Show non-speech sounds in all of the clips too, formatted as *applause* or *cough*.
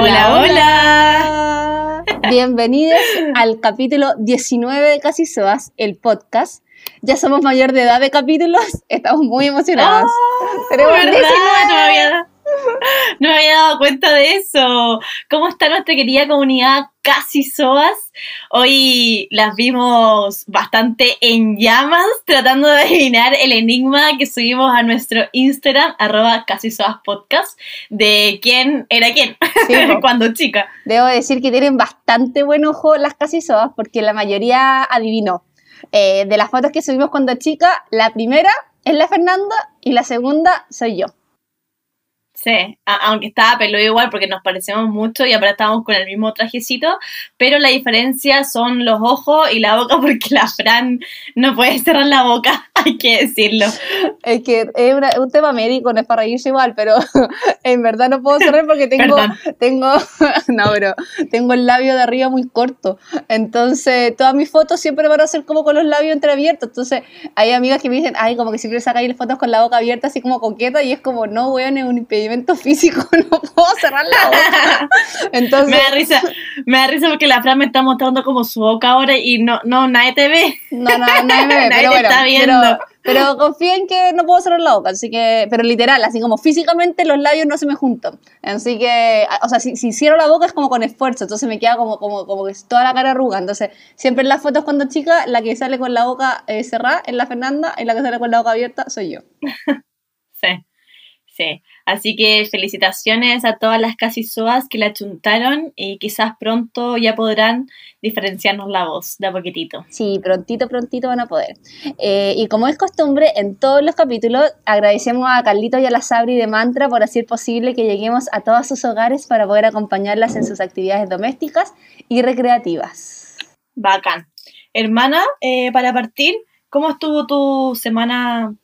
Hola, hola. *laughs* Bienvenidos al capítulo 19 de Casi Soas, el podcast. Ya somos mayor de edad de capítulos, *laughs* estamos muy emocionados. Oh, Tenemos ¿verdad? 19. No me, había, *laughs* no me había dado cuenta de eso. ¿Cómo está nuestra querida comunidad Casi Soas? Hoy las vimos bastante en llamas, tratando de adivinar el enigma que subimos a nuestro Instagram, arroba Casi Soas Podcast, de quién era quién sí, *laughs* cuando chica. Debo decir que tienen bastante buen ojo las Casi Soas, porque la mayoría adivinó. Eh, de las fotos que subimos cuando chica, la primera es la Fernanda y la segunda soy yo. Sí, aunque estaba peludo igual porque nos parecemos mucho y ahora estamos con el mismo trajecito, pero la diferencia son los ojos y la boca *laughs* porque la Fran no puede cerrar la boca, *laughs* hay que decirlo. Es que es un tema médico, no es para reírse igual, pero *laughs* en verdad no puedo cerrar porque tengo, tengo, no, pero tengo el labio de arriba muy corto, entonces todas mis fotos siempre van a ser como con los labios entreabiertos, entonces hay amigas que me dicen, ay, como que siempre sacáis fotos con la boca abierta así como coqueta y es como, no, weón, es un impedimento físico, *laughs* no puedo cerrar la boca. *laughs* Entonces... Me da risa, me da risa porque la Fran me está mostrando como su boca ahora y no, no, nadie te ve. No, no, nadie me ve, *laughs* pero bueno, está viendo. Pero, confío en que no puedo cerrar la boca, así que, pero literal, así como físicamente los labios no se me juntan. Así que, o sea, si, si cierro la boca es como con esfuerzo, entonces me queda como, como, como que toda la cara arruga. Entonces, siempre en las fotos cuando chica, la que sale con la boca eh, cerrada es la Fernanda y la que sale con la boca abierta soy yo. sí, sí. Así que felicitaciones a todas las casi soas que la chuntaron y quizás pronto ya podrán diferenciarnos la voz de a poquitito. Sí, prontito, prontito van a poder. Eh, y como es costumbre, en todos los capítulos agradecemos a Carlito y a la Sabri de Mantra por hacer posible que lleguemos a todos sus hogares para poder acompañarlas en sus actividades domésticas y recreativas. Bacán. Hermana, eh, para partir, ¿cómo estuvo tu semana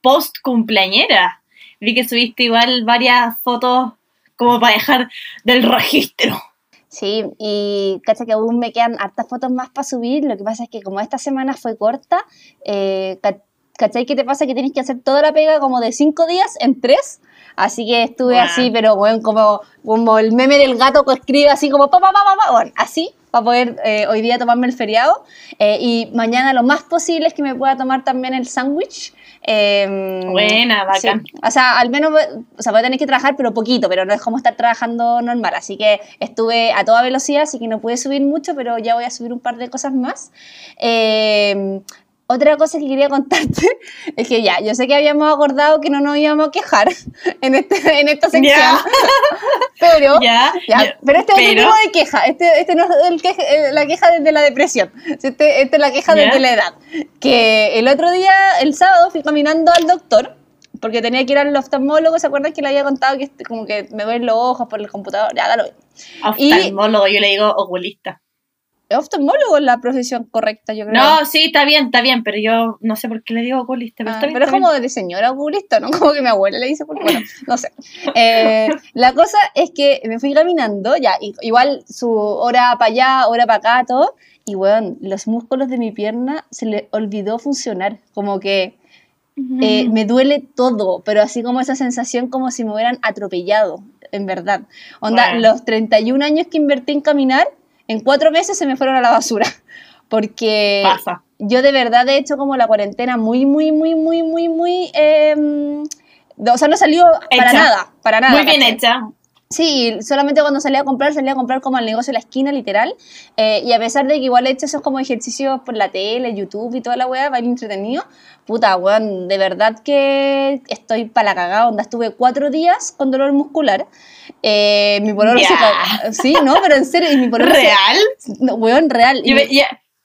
post cumpleañera? Vi que subiste igual varias fotos como para dejar del registro. Sí, y cacha que aún me quedan hartas fotos más para subir. Lo que pasa es que como esta semana fue corta, eh, ¿cachai qué te pasa? Que tienes que hacer toda la pega como de cinco días en tres. Así que estuve así, pero bueno, como, como el meme del gato que escribe así como pa, pa, pa, pa, bueno, así, para poder eh, hoy día tomarme el feriado. Eh, y mañana lo más posible es que me pueda tomar también el sándwich. Em, Buena, bacán. O sea, al menos, o sea, voy a tener que trabajar, pero poquito, pero no es como estar trabajando normal. Así que estuve a toda velocidad, así que no pude subir mucho, pero ya voy a subir un par de cosas más. Eh, otra cosa que quería contarte *laughs* es que ya, yo sé que habíamos acordado que no nos íbamos a quejar *laughs* en, este, en esta sección, *laughs* pero, ya, pero este es otro tipo de queja, este, este no es el eh, la queja desde la depresión, este, este es la queja desde la edad. Que el otro día, el sábado, fui caminando al doctor porque tenía que ir al oftalmólogo, ¿se acuerdan que le había contado que este, como que me duelen los ojos por el computador? Ya, dalo. Oftalmólogo, yo le digo oculista oftalmólogo es la profesión correcta, yo creo. No, sí, está bien, está bien, pero yo no sé por qué le digo oculista. Pero, ah, es como de señora oculista, ¿no? *laughs* Como que mi abuela le dice, bueno, no sé. Eh, la cosa es que me fui caminando, ya, igual su hora para allá, hora para acá, todo, y bueno, los músculos de mi pierna se le olvidó funcionar, como que eh, me duele todo, pero así como esa sensación como si me hubieran atropellado, en verdad. Onda, los 31 años que invertí en caminar, en cuatro meses se me fueron a la basura. *laughs* Porque yo de verdad he hecho como la cuarentena muy, muy, muy, muy, muy, muy... Em, o sea, no salió para nada, para nada. Muy bien hecha. Sí, solamente cuando salía a comprar, salía a comprar como al negocio de la esquina, literal. Eh, y a pesar de que igual he hecho esos como ejercicios por la tele, YouTube y toda la weá, baile entretenido, puta, weón, de verdad que estoy para la cagada, onda. Estuve cuatro días con dolor muscular. Eh, mi pololo se... Sí, no, pero en serio, y mi pololo ¿Real? No, weón, real.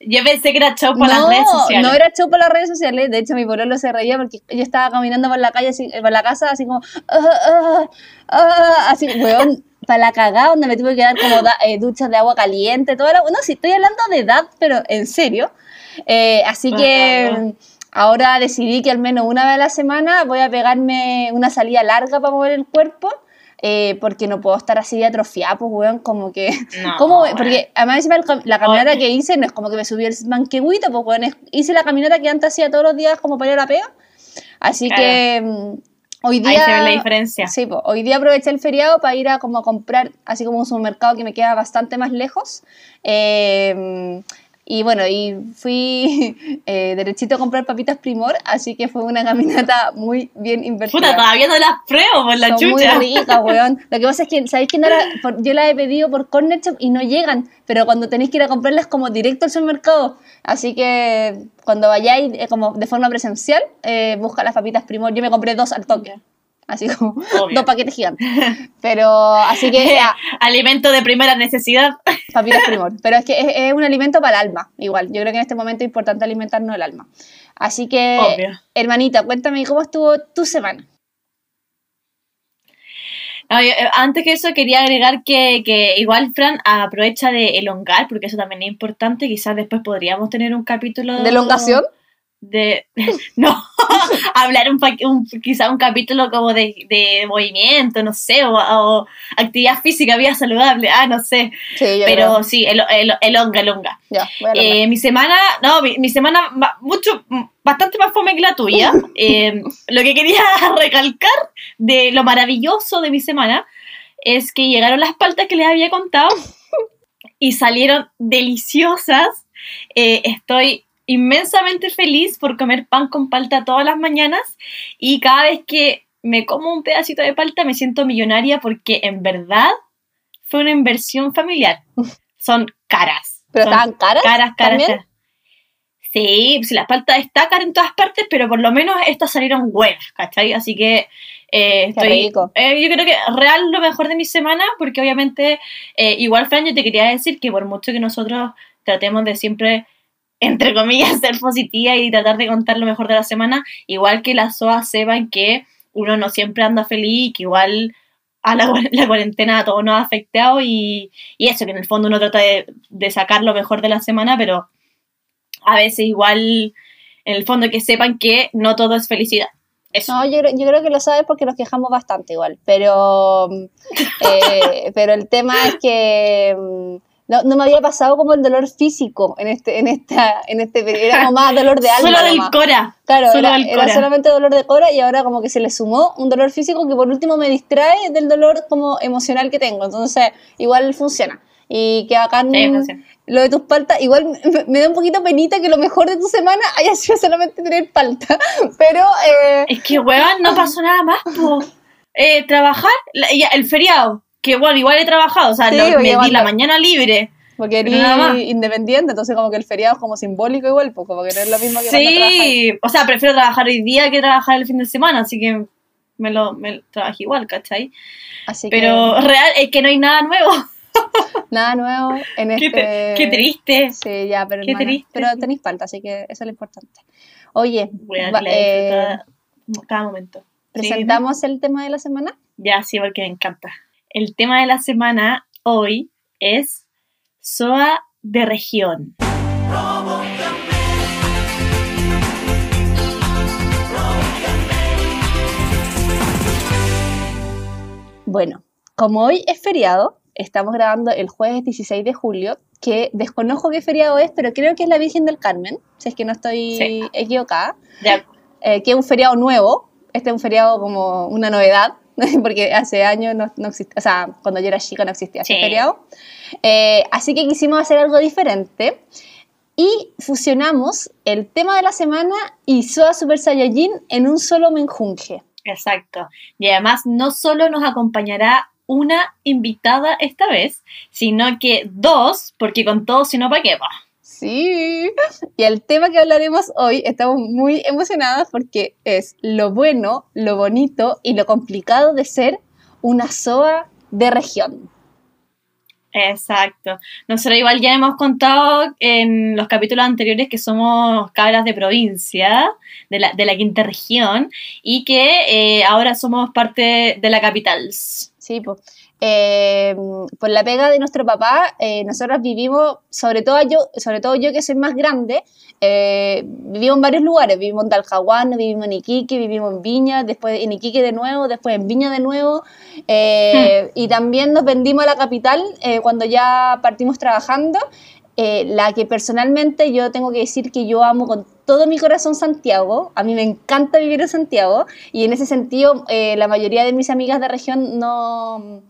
Yo pensé que era show para las redes sociales. No, era show para las redes sociales. De hecho, mi pololo se reía porque yo estaba caminando por la calle, por la casa, así como. Ah, ah, ah", así, weón, para la cagada, donde me tuve que dar como eh, duchas de agua caliente, toda la. No, sí, estoy hablando de edad, pero en serio. Eh, así que. Ahora decidí que al menos una vez a la semana voy a pegarme una salida larga para mover el cuerpo eh, porque no puedo estar así de atrofiada, pues, weón, como que... No, *laughs* ¿cómo? Porque además la caminata que hice no es como que me subí el manquehuito, pues, weón, hice la caminata que antes hacía todos los días como para ir a la pega. Así que... Mm, Hoy día, Ahí se ve la diferencia. Sí, po, hoy día aproveché el feriado para ir a como a comprar, así como un supermercado que me queda bastante más lejos. Eh, y bueno, y fui *laughs* eh, derechito a comprar papitas Primor, así que fue una caminata muy bien invertida. Puta, todavía no las pruebo por la Son chucha. muy ricas, *laughs* weón. Lo que pasa es que, ¿sabéis que no era- por- yo las he pedido por Corner Shop y no llegan, pero cuando tenéis que ir a comprarlas como directo al supermercado. Así que cuando vayáis eh, como de forma presencial, eh, busca las papitas Primor. Yo me compré dos al toque. Así como Obvio. dos paquetes gigantes. *laughs* Pero así que ya, Alimento de primera necesidad. papitas *laughs* primor. Pero es que es, es un alimento para el alma, igual. Yo creo que en este momento es importante alimentarnos el alma. Así que, Obvio. hermanita, cuéntame cómo estuvo tu semana. No, yo, eh, antes que eso quería agregar que, que igual Fran aprovecha de elongar, porque eso también es importante. Quizás después podríamos tener un capítulo ¿De elongación? De *laughs* no *laughs* hablar un, un quizá un capítulo como de, de movimiento no sé o, o actividad física vida saludable ah no sé Sí, pero creo. sí el, el, elonga elonga Ya, voy a elongar. Eh, mi semana, no, mi, mi semana mucho, bastante más fome que la tuya. *laughs* Eh, lo que quería recalcar de lo maravilloso de mi semana es que llegaron las paltas que les había contado y salieron deliciosas. Eh, estoy inmensamente feliz por comer pan con palta todas las mañanas y cada vez que me como un pedacito de palta me siento millonaria porque en verdad fue una inversión familiar. *laughs* Son caras. ¿Pero Son estaban caras? Caras, caras, también? caras. Sí, si las paltas está cara en todas partes, pero por lo menos estas salieron buenas, ¿cachai? Así que eh, estoy, eh, yo creo que real lo mejor de mi semana, porque obviamente, eh, igual, Fran, yo te quería decir que por mucho que nosotros tratemos de siempre, entre comillas, *laughs* ser positiva y tratar de contar lo mejor de la semana, igual que las SOAS sepan que uno no siempre anda feliz y que igual a la, *laughs* la cuarentena a todos nos ha afectado y, y eso, que en el fondo uno trata de, de sacar lo mejor de la semana, pero a veces igual, en el fondo que sepan que no todo es felicidad. Eso. No, yo, creo- yo creo que lo sabes porque nos quejamos bastante igual, pero, *laughs* eh, pero el tema es que no, no me había pasado como el dolor físico en este, en esta, en este era como más dolor de *laughs* alma. Solo del nomás. Cora. Claro, solo era, del era Cora. solamente dolor de cora y ahora como que se le sumó un dolor físico que por último me distrae del dolor como emocional que tengo. Entonces, igual funciona. Y que acá Sí, lo de tus paltas, igual me, me da un poquito penita que lo mejor de tu semana haya *laughs* sido solamente tener palta. *laughs* Pero eh, Es que, weón, no pasó nada más, po. Eh, trabajar, la- ya, el feriado, que bueno, igual he trabajado, o sea, Sí, lo- me di la mañana libre. porque eres independiente, entonces como que el feriado es como simbólico igual, pues como que no es lo mismo que. Sí, o sea, prefiero trabajar hoy día que trabajar el fin de semana, así que me lo, me lo trabajé igual, ¿cachai? Así Pero real es que no hay nada nuevo. que *laughs* nada nuevo en Qué, este... te- qué triste. Sí, ya, pero Qué hermana, triste. pero tenéis palta, así que eso es lo importante. Oye, Voy a va- la eh, disfrutar cada momento. Sí, presentamos el tema de la semana. Ya, sí, porque me encanta. El tema de la semana hoy es SOA de región. Bueno, como hoy es feriado, estamos grabando el jueves 16 de julio, que desconozco qué feriado es, pero creo que es la Virgen del Carmen, si es que no estoy Sí. equivocada, eh, que es un feriado nuevo, este es un feriado como una novedad, *laughs* porque hace años no, no existía, o sea, cuando yo era chica no existía ese Sí. feriado. Eh, así que quisimos hacer algo diferente y fusionamos el tema de la semana y Soa Super Saiyajin en un solo menjunje. exacto. Y además no solo nos acompañará una invitada esta vez, sino que dos, porque con todos si no, ¿para qué? pa? Sí, y el tema que hablaremos hoy estamos muy emocionadas porque es lo bueno, lo bonito y lo complicado de ser una SOA de región. Exacto. Nosotros igual ya hemos contado en los capítulos anteriores que somos cabras de provincia, de la, de la quinta región, y que eh, ahora somos parte de la capital. Sí, pues. Eh, por la pega de nuestro papá, eh, nosotros vivimos, sobre todo yo, sobre todo yo que soy más grande, eh, vivimos en varios lugares, vivimos en Talcahuano, vivimos en Iquique, vivimos en Viña, después en Iquique de nuevo, después en Viña de nuevo, eh, *laughs* y también nos vendimos a la capital eh, cuando ya partimos trabajando, eh, la que personalmente yo tengo que decir que yo amo con todo mi corazón Santiago. A mí me encanta vivir en Santiago. Y en ese sentido, la mayoría de mis amigas de región no...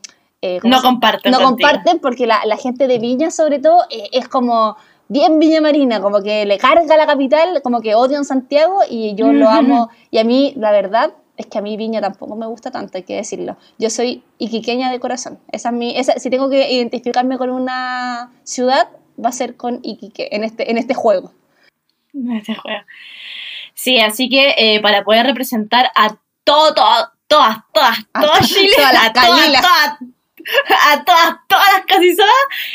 eh, ¿cómo No comparten. no contigo. comparten porque la, la gente de Viña, sobre todo, eh, es como bien Viña Marina, como que le carga la capital, como que odian Santiago y yo lo amo. Y a mí, la verdad, es que a mí Viña tampoco me gusta tanto, hay que decirlo. Yo soy iquiqueña de corazón. Esa es mi, esa, si tengo que identificarme con una ciudad, va a ser con Iquique en este, en este juego. Este juego. Sí, así que eh, para poder representar a todo, todo- todas, todas, A todo to- Chile, todas las a todas, todas, *laughs* a todas, todas las casisoas,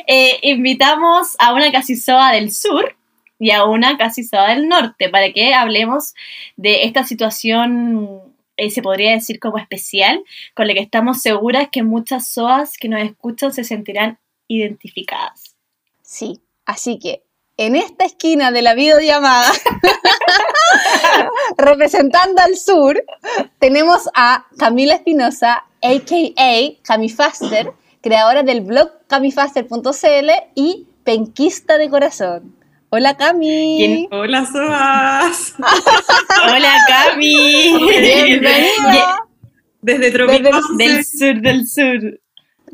eh, invitamos a una casisoa del sur y a una casisoa del norte para que hablemos de esta situación, eh, se podría decir como especial, con la que estamos seguras que muchas soas que nos escuchan se sentirán identificadas. Sí, así que en esta esquina de la videollamada, *laughs* representando al sur, tenemos a Camila Espinosa, a.k.a. Camifaster, creadora del blog camifaster.cl y penquista de corazón. Hola Cami. ¿Quién- Hola, Soas. *laughs* Hola Cami. Bienvenida. Desde Desde Tropicón. Del sur, del sur.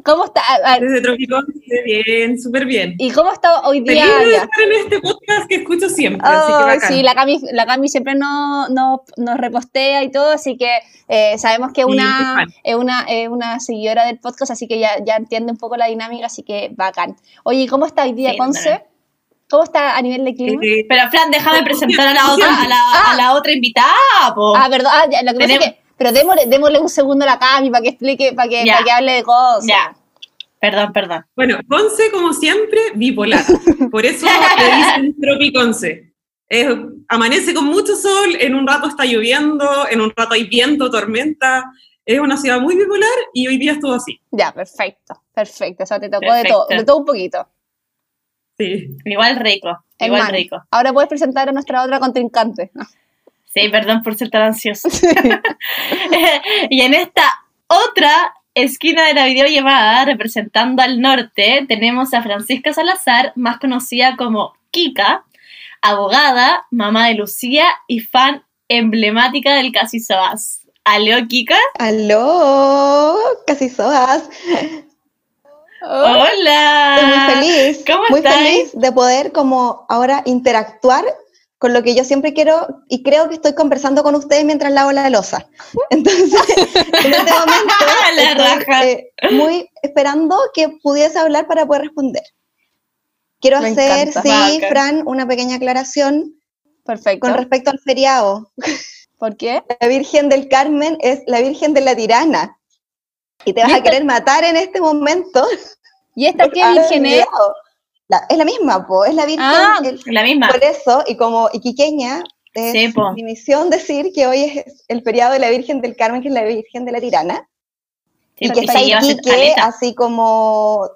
¿Cómo está? Desde Tropicón, bien, súper bien. ¿Y cómo está hoy día? Feliz de estar en este podcast que escucho siempre, así que Oh, bacán. sí, la Cami, la Cami siempre nos, nos, nos repostea y todo, así que eh, sabemos que es Sí, una, fan. es una, es una seguidora del podcast, así que ya, ya entiende un poco la dinámica, así que bacán. Oye, ¿cómo está hoy día, Sí, Conce? ¿Cómo está a nivel de clima? Eh, Pero Fran, déjame presentar a la otra, a la, a la otra invitada, po. Ah, perdón, ah, lo que pasa es tenemos- que, pero démosle, démosle un segundo a la Cami para que explique, para que, para que hable de cosas. Ya. Perdón, perdón. bueno, Conce, como siempre, bipolar. Por eso le dicen *laughs* Tropiconce. Es- amanece con mucho sol, en un rato está lloviendo, en un rato hay viento, tormenta. Es una ciudad muy bipolar y hoy día estuvo así. Ya, perfecto, perfecto, o sea, te tocó de todo, de todo un poquito. Sí. Igual rico, igual rico. Ahora puedes presentar a nuestra otra contrincante. Sí, perdón por ser tan ansioso. *laughs* y en esta otra esquina de la videollamada, representando al norte, tenemos a Francisca Salazar, más conocida como Kika, abogada, mamá de Lucía y fan emblemática del Casi Soas. ¿Aló, Kika? Aló, casi soas. ¡Hola! Estoy muy feliz. ¿Cómo muy estáis? feliz de poder como ahora interactuar con lo que yo siempre quiero y creo que estoy conversando con ustedes mientras lavo la losa. Entonces, *laughs* en este momento *laughs* La estoy raja. eh, muy esperando que pudiese hablar para poder responder. Quiero Me hacer, encanta. sí. Fran, una pequeña aclaración Perfecto. con respecto al feriado. *laughs* ¿Por qué? La Virgen del Carmen es la Virgen de la Tirana. Y te vas ¿Y a querer matar en este momento. ¿Y esta qué virgen es? La- es la misma, po, es la Virgen. Ah, el- La misma. por eso, y como iquiqueña, es Sí, mi misión decir que hoy es el feriado de la Virgen del Carmen, que es la Virgen de la Tirana, Sí, y que está Iquique así como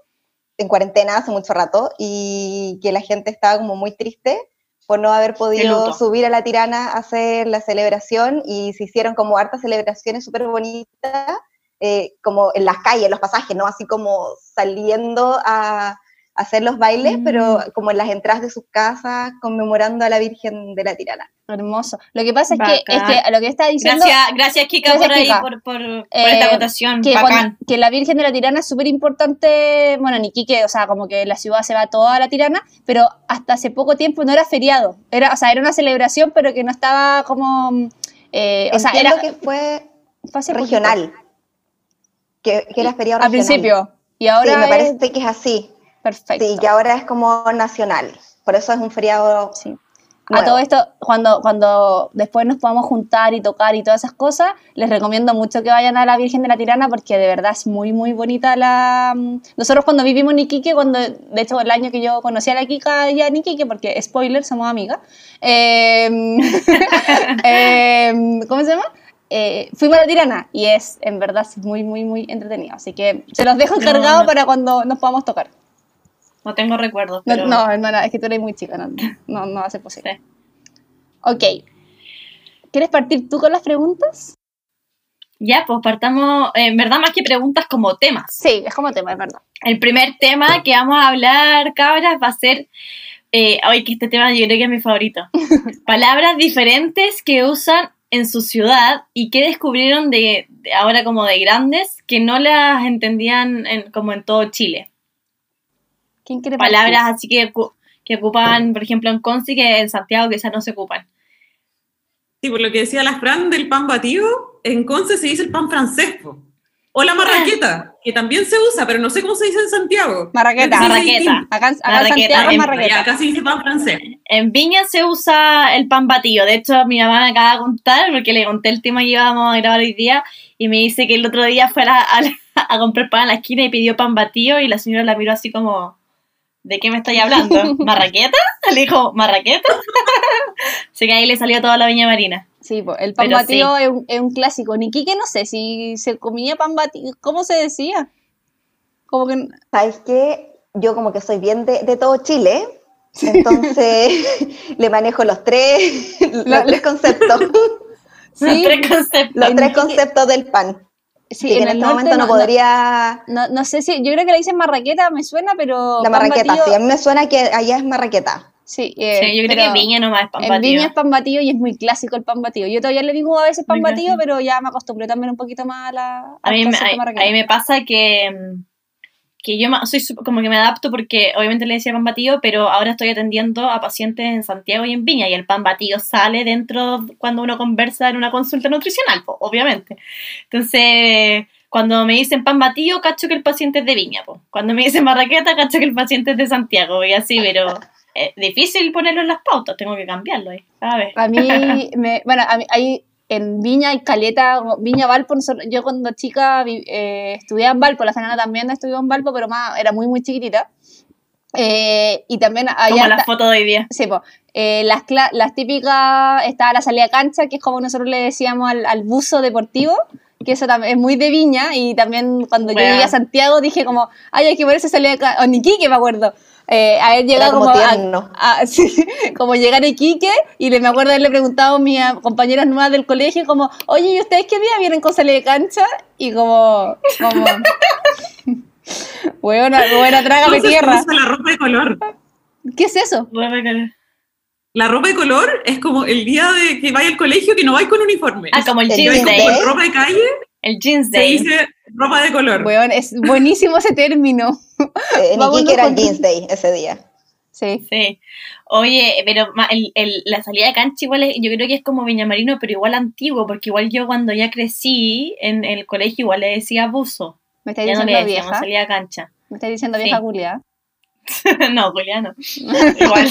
en cuarentena hace mucho rato, y que la gente estaba como muy triste por no haber podido subir a la Tirana a hacer la celebración, y se hicieron como hartas celebraciones súper bonitas, eh, como en las calles, en los pasajes, ¿no? Así como saliendo a hacer los bailes, Mm. pero como en las entradas de sus casas, conmemorando a la Virgen de la Tirana. Hermoso. Lo que pasa es que, es que lo que está diciendo Gracias, gracias Kika Gracias, por ahí, Kika. por, por, por Eh, esta votación. que, Bacán. cuando- que la Virgen de la Tirana es súper importante, bueno, en Iquique, o sea, como que la ciudad se va toda a la Tirana, pero hasta hace poco tiempo no era feriado. Era, o sea, era una celebración, pero que no estaba como... eh, o sea, era que fue fue poquito. regional, que, que era feriado Al regional. principio. Y ahora sí, me es- parece que es así. Perfecto. Sí, que ahora es como nacional. Por eso es un feriado Sí. A nuevo. todo esto, cuando, cuando después nos podamos juntar y tocar y todas esas cosas, les recomiendo mucho que vayan a la Virgen de la Tirana porque de verdad es muy, muy bonita la... Nosotros cuando vivimos en Iquique, cuando, de hecho el año que yo conocí a la Kika ya en Iquique, porque spoiler, somos amigas, eh, *laughs* eh, ¿cómo se llama? Eh, fuimos a la Tirana y es, en verdad, es muy, muy, muy entretenido. Así que se los dejo No, encargados no. para cuando nos podamos tocar. No tengo recuerdos. No, Pero... no, hermana, es que tú eres muy chica, no, no, no va a ser posible. Sí. Ok. ¿Quieres partir tú con las preguntas? Ya, pues partamos, eh, en verdad, más que preguntas como temas. Sí, es como tema, es verdad. El primer tema que vamos a hablar, cabras, va a ser Eh, ay, que este tema yo creo que es mi favorito. *laughs* Palabras diferentes que usan en su ciudad y que descubrieron de, de ahora como de grandes que no las entendían en- como en todo Chile. ¿Quién quiere Palabras así que, que ocupan, por ejemplo, en Conci que en Santiago quizás no se ocupan. Sí, por lo que decía la Fran del pan batido, en Conce se dice el pan francés. po. O la marraqueta, que también se usa, pero no sé cómo se dice en Santiago. Marraqueta. Que Marraqueta. Acá, acá en Marraqueta, Santiago en- marraqueta. Acá se dice pan francés. En Viña se usa el pan batido. De hecho, mi mamá me acaba de contar, porque le conté el tema que íbamos a grabar hoy día, y me dice que el otro día fue a, la- a la- *laughs* a comprar pan a la esquina y pidió pan batido, y la señora la miró así como, ¿de qué me estoy hablando? *laughs* ¿Marraqueta? Le dijo, ¿marraqueta? *laughs* Así que ahí le salió toda la viña marina. Sí, el pan Pero batido es, un, es un clásico. Ni Quique no sé si se comía pan batido. ¿Cómo se decía? Como que. ¿Sabes qué? Yo como que soy bien de, de todo Chile, entonces *laughs* le manejo los tres, los tres conceptos, Sí, Tres conceptos. los tres conceptos del pan. Sí, en, el este norte momento no, no- podría... No, no sé si. Yo creo que le dicen marraqueta, me suena, pero. la marraqueta, batido- sí, a mí me suena que allá es marraqueta. Sí, eh, Sí, yo creo pero que Viña nomás es pan En batido. Viña es pan batido y es muy clásico el pan batido. Yo todavía le digo a veces pan Muy batido, clásico. pero ya me acostumbré también un poquito más a la. A al mí, me, a, marraqueta. a mí me pasa que, mm, que yo soy como que me adapto porque obviamente le decía pan batido, pero ahora estoy atendiendo a pacientes en Santiago y en Viña y el pan batido sale dentro cuando uno conversa en una consulta nutricional, po, obviamente. Entonces, cuando me dicen pan batido, cacho que el paciente es de Viña, po. cuando me dicen marraqueta, cacho que el paciente es de Santiago y así, pero es difícil ponerlo en las pautas, tengo que cambiarlo ahí, a ver. A mí, *laughs* me, bueno, a mí, hay, en Viña y Caleta, Viña Valpo, yo cuando chica eh, estudiaba en Valpo, la Fernanda también estudió en Valpo, pero más, era muy, muy chiquitita. Eh, y también Como allá la está- foto de hoy día. Sí, po. Eh, las, las típicas, estaba la salida a cancha, que es como nosotros le decíamos al, al buzo deportivo, que eso también es muy de viña, y también cuando yo Wea. llegué a Santiago dije como, ay, hay que ponerse salida a cancha, o ni Iquique me acuerdo, eh, haber Era llegado como como, a- a- *laughs* sí, como llegar a Iquique, y le, me acuerdo haberle preguntado a mis compañeras nuevas del colegio como, oye, ¿y ustedes qué día vienen con salida de cancha? Y como, como, *laughs* buena, buena, trágame tierra. la ropa de color. ¿Qué es eso? La ropa de color es como el día de que vaya al colegio que no vais con uniforme. Ah, como el day. con ropa de calle, El jeans se day. dice ropa de color. Es buenísimo ese término. Eh, en Vámonos Iquique era el Jeans Day ese día. Sí. Sí. Oye, pero el, el- la salida de cancha igual es- yo creo que es como Viñamarino, pero igual antiguo, porque igual yo cuando ya crecí en el colegio igual le decía abuso. Me estáis Ya no diciendo le decíamos vieja. salida de cancha. Me estáis diciendo Sí. vieja culia. *laughs* no, Juliano. *laughs* Igual.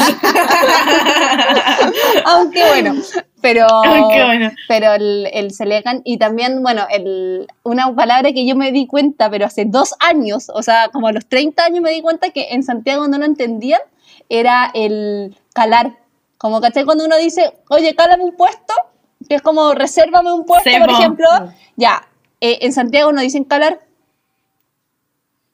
Aunque bueno, pero, *laughs* bueno. pero el, el Selecan y también, bueno, el, una palabra que yo me di cuenta, pero hace dos años, o sea, como a los 30 años me di cuenta que en Santiago no lo entendían, era el calar. Como, ¿cachai? Cuando uno dice, oye, cálame un puesto, que es como, resérvame un puesto, por po. ejemplo, ya, eh, en Santiago no dicen calar.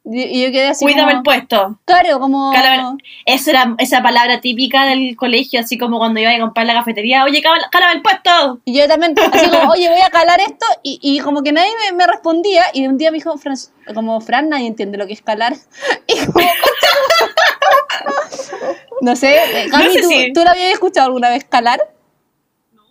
Y, yo quedé así Cuídame como, el puesto. Claro, como... Cálame- Esa era esa palabra típica del colegio, así como cuando iba a comprar la cafetería. Oye, cálame el puesto. Y yo también, así como, oye, voy a calar esto, y, y como que nadie me, me respondía, y un día me dijo, Fran, como, Fran, nadie entiende lo que es calar. *laughs* Y como, *laughs* no sé, eh, Cami, No sé ¿tú, si- ¿tú la habías escuchado alguna vez calar?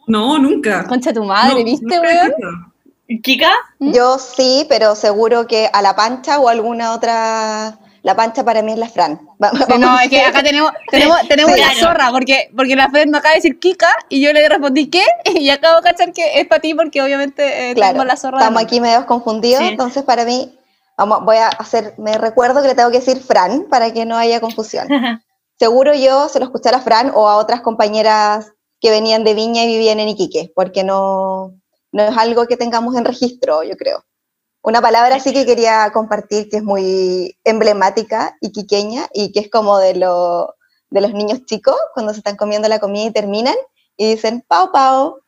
No, nunca. Concha tu madre, No, ¿viste, weón? ¿Kika? ¿Mm? Yo sí, pero seguro que a la pancha o alguna otra. La pancha para mí es la Fran. Sí, no, es que acá tenemos, tenemos, *laughs* tenemos Sí, claro. zorra, porque, porque la Fred me acaba de decir Kika, y yo le respondí ¿qué? *laughs* Y acabo de cachar que es para ti, porque obviamente eh, Claro, tengo la zorra. de estamos aquí medio confundidos, Sí. entonces para mí, vamos, voy a hacer, me recuerdo que le tengo que decir Fran para que no haya confusión. *laughs* Seguro yo se lo escuché a la Fran o a otras compañeras que venían de Viña y vivían en Iquique, porque no, no es algo que tengamos en registro, yo creo. Una palabra sí que quería compartir que es muy emblemática iquiqueña y que es como de, lo- de los niños chicos cuando se están comiendo la comida y terminan y dicen pau pau.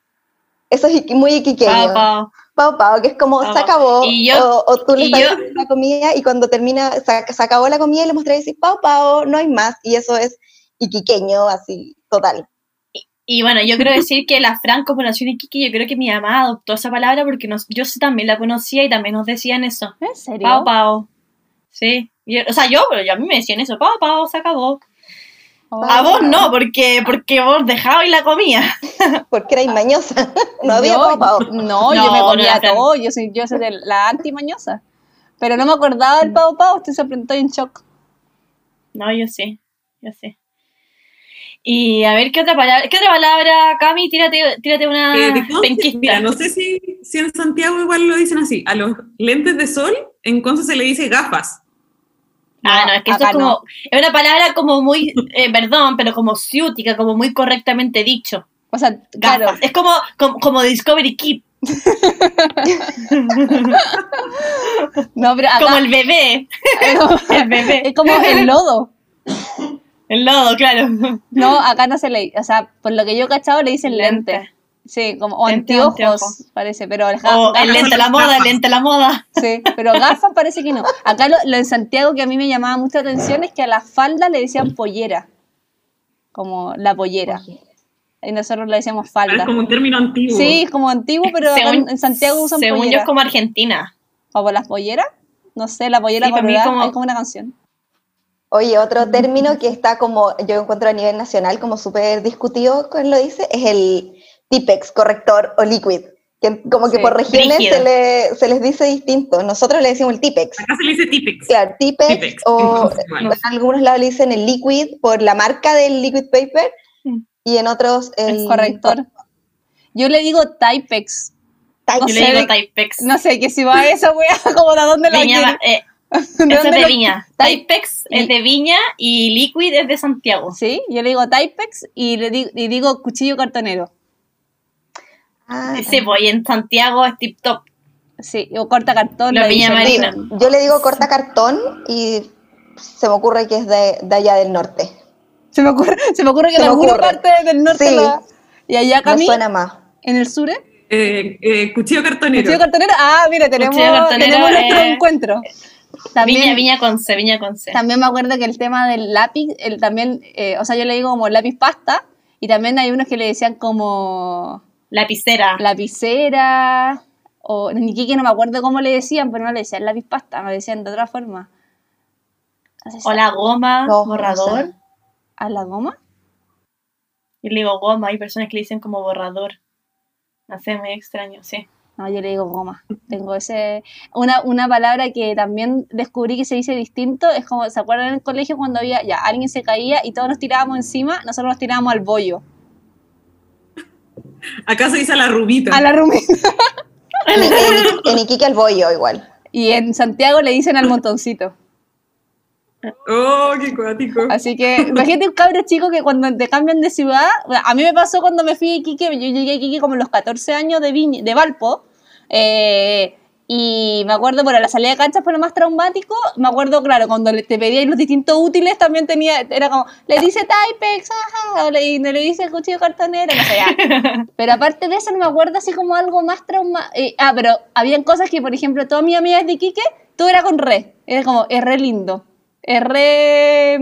Eso es muy iquiqueño. Pau, pau. Pau Pau, que es como Pau, se acabó, Y yo- o, o tú le y estás yo- la comida y cuando termina, se, se acabó la comida y le mostré y decir Pau Pau, no hay más, y eso es iquiqueño, así, total. Y bueno, yo quiero decir que la Fran, como nació en Iquique, yo creo que mi mamá adoptó esa palabra porque nos, yo también la conocía y también nos decían eso. ¿En serio? Pau, pau. Sí. O sea, yo, pero yo- a mí me decían eso. Pau, pau, se acabó. Oh. A vos no, porque, porque vos dejabas y la comía. *laughs* Porque era mañosa. No había Yo- pao pao. No, yo No, me no, comía todo, yo soy, yo soy de la anti-mañosa. Pero no me acordaba del pavo pavo, estoy sorprendido en shock. No, yo sé, yo sé. Y a ver, ¿qué otra palabra? ¿Qué otra palabra, Cami? Tírate, tírate una Eh, penquista. mira, no sé si, si en Santiago igual lo dicen así. A los lentes de sol, en Conce se le dice gafas. Ah, no, es que esto acá es como, no. es una palabra como muy, eh, perdón, pero como ciútica, como muy correctamente dicho. O sea, Gafas. claro, Es como, como, como Discovery Kid, *laughs* no, pero acá como el bebé, *laughs* *laughs* el bebé, es como el lodo. El lodo, claro. No, *laughs* acá no se le, o sea, por lo que yo he cachado le dicen lente. Lente. Sí, como o Lente anteojos, anteojo. parece, pero el O el lente a la moda, el *laughs* lente a la moda. Sí, pero gafas parece que no. Acá lo, lo en Santiago que a mí me llamaba mucha atención es que a la falda le decían pollera. Como la pollera. Y nosotros le decíamos Es falda. como un término antiguo. Sí, es como antiguo, pero Según- en en Santiago usan Según yo pollera. es como Argentina. ¿O por las polleras? No sé, la pollera Sí, para mí colorada, como- hay como una canción. Oye, otro término que está como, yo encuentro a nivel nacional como súper discutido, con lo dice, es el Tipex, corrector o liquid. Que como que Sí, por regiones se, le- se les dice distinto. Nosotros le decimos el Tipex. Acá se le dice Tipex. Claro, Tipex, Tipex, o en algunos lados le dicen el liquid por la marca del liquid paper y en otros el El corrector. Yo le digo Typex. Type. No Yo sé le digo Typex. No sé, que si va a esa wea, *laughs* como de dónde la Viña, eh, *laughs* ¿De eso es de lo- Viña. Ty- Typex y- es de Viña y Liquid es de Santiago. Sí, yo le digo Typex y le digo, y digo cuchillo cartonero. Ah, Sí, pues y en Santiago es tip top. Sí, o corta cartón. La Viña. Marina. Yo le digo corta cartón y se me ocurre que es de, de allá del norte. Se me ocurre, se me ocurre que en alguna parte del norte Sí. la- y allá Cami, suena más. en el sur, ¿eh? Eh, eh, cuchillo cartonero. cuchillo cartonero. Ah, mira, tenemos, tenemos nuestro eh, encuentro. También, Viña, Viña Conce, Viña Conce. también me acuerdo que el tema del lápiz, el, también, eh, o sea, yo le digo como lápiz pasta y también hay unos que le decían como Lapicera. lapicera o en Iquique no me acuerdo cómo le decían, pero no le decían lápiz pasta, me decían de otra forma. No sé si- O la goma, No, borrador. no sé. ¿A la goma? Yo le digo goma, hay personas que le dicen como borrador. No sé, muy extraño, sí. No, yo le digo goma. Tengo ese. Una, una palabra que también descubrí que se dice distinto es como, ¿se acuerdan en el colegio cuando había, ya, alguien se caía y todos nos tirábamos encima? Nosotros nos tirábamos al bollo. Acá se dice a la rubita. A la rumita. En, *laughs* en- en Iquique al bollo igual. Y en Santiago le dicen al montoncito. Oh, qué cuático. Así que imagínate un cabro chico que cuando te cambian de ciudad, bueno, a mí me pasó cuando me fui a Iquique, yo llegué a Iquique como a los 14 años de, Viña- de Valpo, eh, y me acuerdo, bueno, la salida de canchas fue lo más traumático, me acuerdo, claro, cuando te pedían los distintos útiles también tenía, era como, le dice Typex, ajá, o le, no le dice cuchillo cartonero, no sé, ya. *laughs* Pero aparte de eso no me acuerdo así como algo más trauma, eh, ah, pero habían cosas que, por ejemplo, todas mis amigas de Iquique, todo era con re, era como, es re lindo, es re...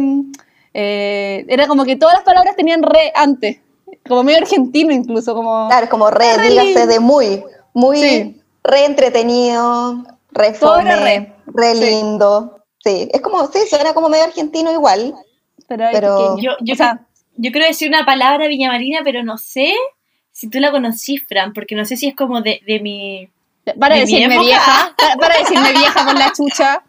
eh, era como que todas las palabras tenían re antes, como medio argentino incluso, como... Claro, es como re, Re dígase lindo. de muy, muy Sí. re entretenido, re fome, re. re, lindo. Sí, es como, sí, suena como medio argentino igual. Pero, Yo, yo, o sea, yo quiero decir una palabra viñamarina, pero no sé si tú la conocí, Fran, porque no sé si es como de, de mi... para de decirme vieja, para, para *laughs* decirme vieja con la chucha.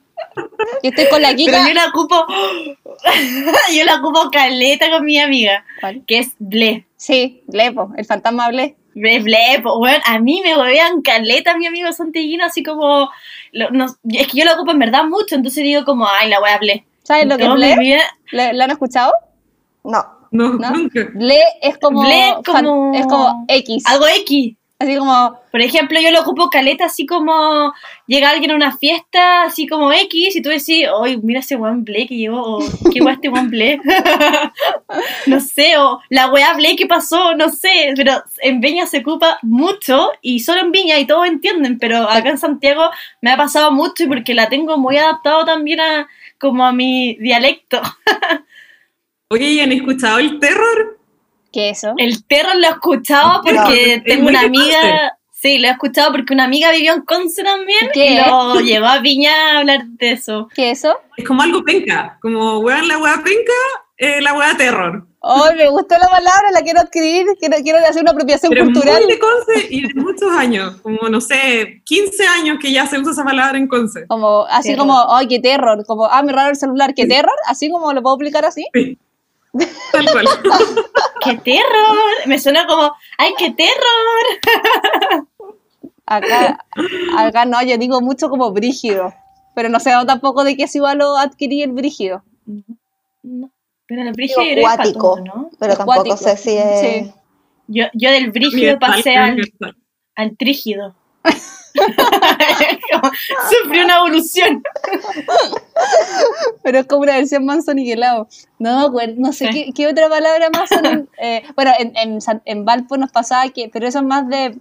Yo estoy con la Pero Kika. yo la ocupo... *laughs* yo la ocupo caleta con mi amiga, ¿Cuál? que es ble. Sí, Blepo, el fantasma Ble. Ble, ble, po, weón, a mí me huevean caleta mi amigo santillino, así como... lo- no- es que yo la ocupo en verdad mucho, entonces digo como, ay, la wea ble. ¿Sabes lo que es Ble? ¿Le- ¿Lo han escuchado? No, No, ¿no? nunca. Ble es como, Ble fan- como- es como X. Algo X. Así como, Por ejemplo, yo lo ocupo caleta así como llega alguien a una fiesta, así como X, y tú decís, oye, mira ese weón Ble que llegó, o qué weón este weón Ble. *laughs* no sé, o la weá Ble que pasó, no sé, pero en Viña se ocupa mucho, y solo en Viña, y todos entienden, pero acá en Santiago me ha pasado mucho, y porque la tengo muy adaptado también a como a mi dialecto. *laughs* Oye, ¿y han escuchado el terror? ¿Qué es eso? El terror lo he escuchado porque No, tengo una amiga. Sí, lo he escuchado porque una amiga vivió en Conce también ¿Qué? y lo llevó a Viña a hablar de eso. ¿Qué es eso? Es como algo penca. Como, weón, la weá penca eh, la hueá terror. Ay, me gustó la palabra, la quiero adquirir, quiero, quiero hacer una apropiación Pero cultural. muy de Conce y de muchos años, como no sé, 15 años que ya se usa esa palabra en Conce. Como, así Terror. como, ay, qué terror, como, ah, me raro el celular, qué terror, así como lo puedo aplicar así. Sí. Tal cual. *laughs* ¡Qué terror! Me suena como, ¡ay, qué terror! Acá, acá no, yo digo mucho como brígido, pero no sé tampoco de qué si igual lo adquirí el brígido. No, Pero el Digo, brígido que es cuático. ¿no? Pero tampoco sé si es... Sí. Yo, yo del brígido pasé al, al trígido. *laughs* *laughs* Sufrí una evolución. Pero es como una versión manso niquelado. No no sé Sí. ¿qué, qué otra palabra más son *laughs* eh, bueno, en, en, en Valpo nos pasaba que, pero eso es más de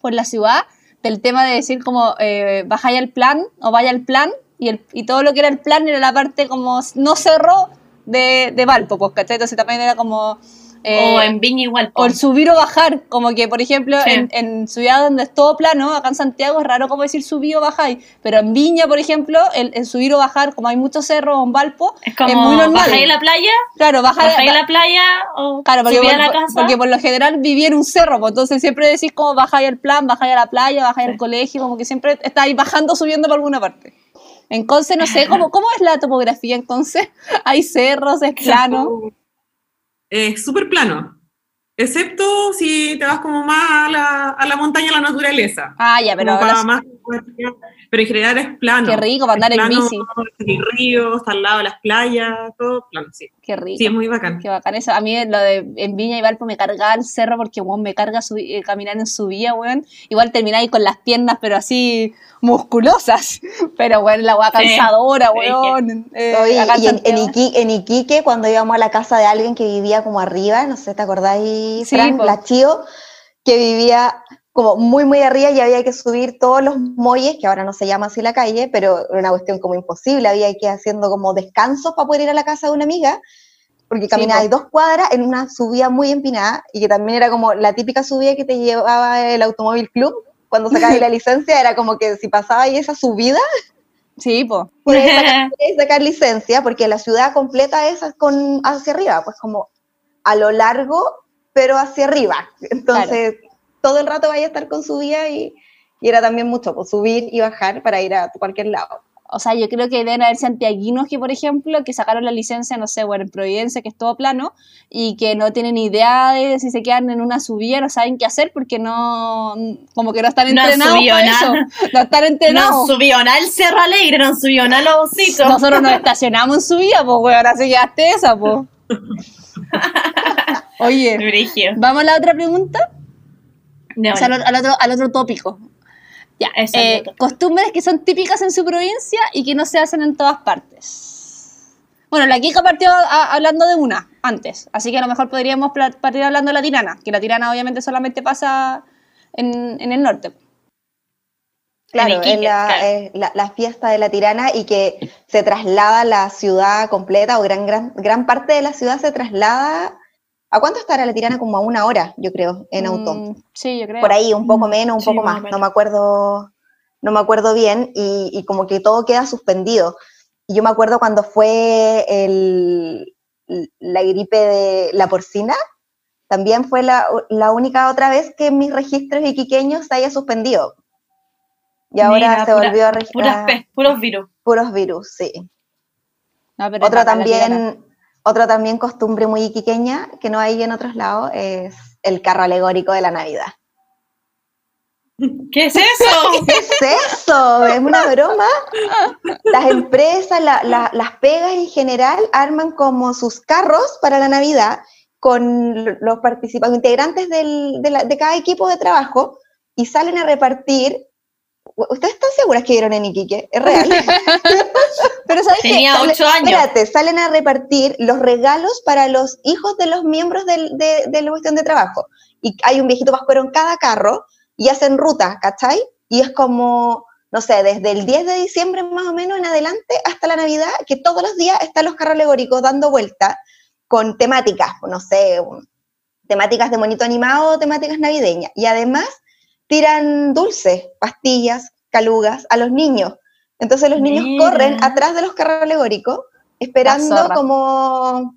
por la ciudad, del tema de decir como eh, bajáis al plan o vaya al plan, y, el, y todo lo que era el plan era la parte como no cerró de, de Valpo, pues, ¿cachai? Entonces también era como... eh, o en Viña igual. po. o el subir o bajar, como que, por ejemplo, Sí. en, en ciudad donde es todo plano, acá en Santiago es raro como decir subir o bajar, pero en Viña, por ejemplo, el, el subir o bajar, como hay muchos cerros en Valpo, Es como, es muy normal. bajáis la playa, claro, bajar, bajáis la playa o Claro, porque por, la casa. porque por lo general viví en un cerro, pues entonces siempre decís como bajáis al plan, bajáis a la playa, bajáis al Sí. colegio, como que siempre estáis bajando, subiendo por alguna parte. En Conce, no sé, ¿cómo, ¿cómo es la topografía en Conce? *laughs* ¿Hay cerros, es *laughs* plano? Es súper plano. Excepto si te vas como más a la, a la montaña, a la naturaleza. Ah, ya, pero ahora más- pero en general es plano. Qué rico, para andar en bici. Hay ríos, está al lado de las playas, todo plano, sí. qué rico. Sí, es muy bacán. Qué bacán eso. A mí lo de en Viña y Valpo me cargaba el cerro porque, weón, me carga subi- eh, caminar en subida, weón. Igual termináis con las piernas, pero así musculosas. Pero, weón, la weá Sí. cansadora, Sí, weón. Eh, Oye, y en, Iquique, cuando íbamos a la casa de alguien que vivía como arriba, no sé, ¿te acordáis, Sí. La Chío, que vivía como muy, muy arriba y había que subir todos los muelles, que ahora no se llama así la calle, pero era una cuestión como imposible, había que ir haciendo como descansos para poder ir a la casa de una amiga, porque caminabas po. dos cuadras en una subida muy empinada y que también era como la típica subida que te llevaba el automóvil club. Cuando sacabas la licencia era como que si pasabas ahí esa subida, *laughs* Sí, po. puedes *laughs* sacar, licencia porque la ciudad completa es con, hacia arriba, pues como a lo largo, pero hacia arriba. Entonces, todo el rato vaya a estar con su vía y, y era también mucho, pues subir y bajar para ir a cualquier lado. O sea, yo creo que deben haber santiaguinos que, por ejemplo, que sacaron la licencia, no sé, bueno, en Providencia, que es todo plano, y que no tienen idea de si se quedan en una subida, no saben qué hacer porque no, como que no están No entrenados subido para nada. eso. *laughs* No están No entrenados. subió nada el Cerro Alegre, no subió nada los ositos. Nosotros nos estacionamos en subida, pues, weón, así quedaste esa, pues. *laughs* Oye, Brigio. ¿vamos a la otra pregunta? No, O sea, al, al otro, al otro tópico. Ya, Eso, eh, costumbres que son típicas en su provincia y que no se hacen en todas partes. Bueno, la Kika partió a- hablando de una antes, así que a lo mejor podríamos partir hablando de la tirana, que la tirana obviamente solamente pasa en, en el norte. Claro, Iquique, es la, claro. es la, la fiesta de la tirana y que se traslada la ciudad completa o gran, gran, gran parte de la ciudad se traslada. ¿A cuánto estará la tirana? Como a una hora, yo creo, en auto. Mm, sí, yo creo. por ahí, un poco Mm, menos, un sí, poco más no me acuerdo, no me acuerdo bien, y, y como que todo queda suspendido. Y yo me acuerdo cuando fue el, la gripe de la porcina, también fue la, la única otra vez que mis registros iquiqueños se haya suspendido. Y ahora Mira, se pura- volvió a registrar puros virus. puros virus, sí. No, Otro también, otra también costumbre muy iquiqueña que no hay en otros lados es el carro alegórico de la Navidad. *laughs* ¿Qué es eso? *laughs* ¿Qué es eso? ¿Es una broma? Las empresas, la- la- las pegas en general arman como sus carros para la Navidad con los participantes, integrantes del- de, la- de cada equipo de trabajo y salen a repartir. ¿Ustedes están seguras que vieron en Iquique? Es real. *laughs* Pero ¿sabes qué? Tenía Sale- ocho años. Espérate, salen a repartir los regalos para los hijos de los miembros del- de, de la cuestión de trabajo. Y hay un viejito pascuero en cada carro y hacen ruta, ¿cachai? Y es como, no sé, desde el 10 de diciembre más o menos en adelante hasta la Navidad, que todos los días están los carros alegóricos dando vueltas con temáticas, no sé, un- temáticas de monito animado o temáticas navideñas. Y además tiran dulces, pastillas, calugas a los niños. Entonces los niños Mira. corren atrás de los carros alegóricos esperando como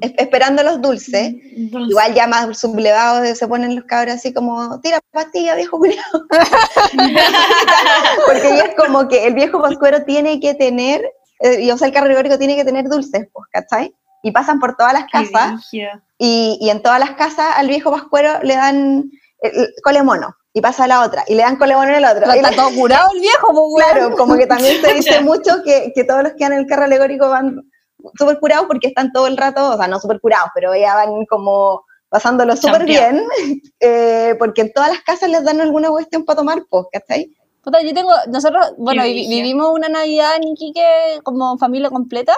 es- esperando los dulces. Dulce. Igual ya más sublevados se ponen los cabros así como, tira pastilla, viejo culiao. *laughs* Porque ya es como que el viejo pascuero tiene que tener, eh, y o sea, el carro alegórico tiene que tener dulces, pues, ¿cachai? Y pasan por todas las casas, y, y en todas las casas al viejo pascuero le dan el, el cole mono, y pasa a la otra, y le dan cole mono en el otro. Pero y está la- todo curado el viejo, pues. Claro, como que también se *laughs* dice mucho que, que todos los que van en el carro alegórico van súper curados porque están todo el rato, o sea, no súper curados, pero ya van como pasándolo súper bien, *laughs* eh, porque en todas las casas les dan alguna cuestión para tomar, pues, ¿cachai? Puta, yo tengo, nosotros, bueno, vi- vivimos una Navidad en Iquique como familia completa,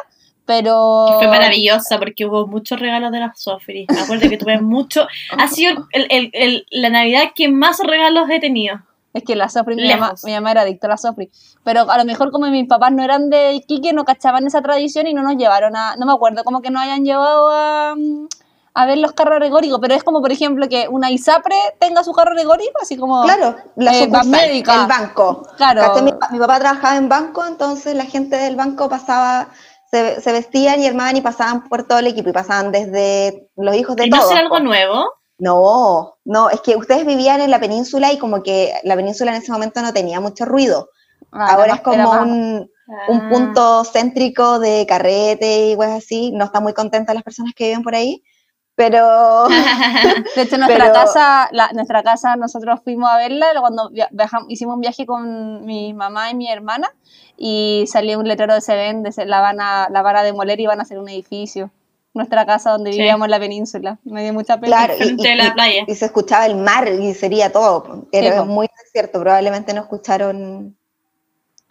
pero... Que fue maravillosa porque hubo muchos regalos de la Sofri. Me acuerdo que tuve mucho. Ha sido el, el- el- la Navidad que más regalos he tenido. Es que la Sofri, mi mamá, mi mamá era adicta a la Sofri. Pero a lo mejor como mis papás no eran de Iquique, no cachaban esa tradición y no nos llevaron a... No me acuerdo, como que nos hayan llevado a, a ver los carros alegóricos. Pero es como, por ejemplo, que una ISAPRE tenga su carro alegórico, así como... Claro, la eh, sucursal, Banmédica. el banco. Claro. Mi, mi papá trabajaba en banco, entonces la gente del banco pasaba, se, se vestían y armaban y pasaban por todo el equipo, y pasaban desde los hijos de ¿Y no todos. algo nuevo? No, no, es que ustedes vivían en la península y como que la península en ese momento no tenía mucho ruido. Ah, Ahora es como más- un, Ah. un punto céntrico de carrete y cosas así. No están muy contentas las personas que viven por ahí, pero *laughs* De hecho, nuestra Pero- casa, la- nuestra casa, nosotros fuimos a verla cuando via- viajam- hicimos un viaje con mi mamá y mi hermana y salió un letrero de Seven, de se- la van a, la van a demoler y van a hacer un edificio. Nuestra casa donde Sí. vivíamos en la península. Me dio mucha pena. claro, y, de la playa. y se escuchaba el mar y sería todo. Era muy desierto, probablemente no escucharon.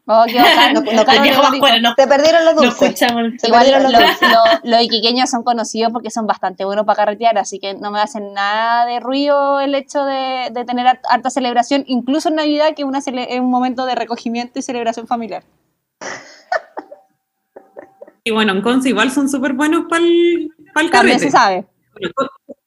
Oh, qué bacán. *laughs* No- no- no, Se perdieron los no dulces. Se perdieron los, los los, dulces. los iquiqueños son conocidos porque son bastante buenos para carretear, así que no me hacen nada de ruido el hecho de, de tener hart- harta celebración, incluso en Navidad, que es una cele- es un momento de recogimiento y celebración familiar. Y bueno, en Conce igual son súper buenos para el, También carrete. se sabe.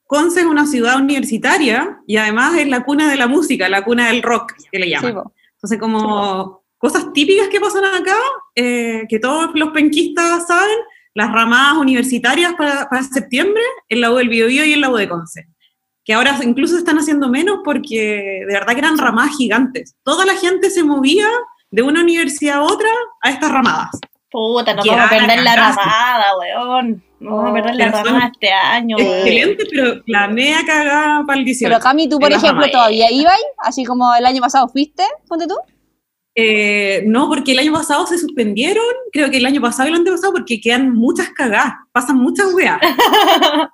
Conce es una ciudad universitaria y además es la cuna de la música, la cuna del rock, que le Sí, llaman. po. Entonces, como cosas típicas que pasan acá, eh, que todos los penquistas saben, las ramadas universitarias para, para septiembre, en la U del Biobío y en la U de Conce. Que ahora incluso se están haciendo menos porque de verdad que eran ramadas gigantes. Toda la gente se movía de una universidad a otra a estas ramadas. Puta, no vamos a perder la ramada, weón. No vamos a Oh, perder la ramada este año, weón. Excelente, pero la mea cagada para el 18. Pero Cami, tú, por en ejemplo, todavía ibas, así como el año pasado fuiste, ponte tú. Eh, no, porque el año pasado se suspendieron, creo que el año pasado y el antepasado, porque quedan muchas cagadas, pasan muchas weas. *laughs*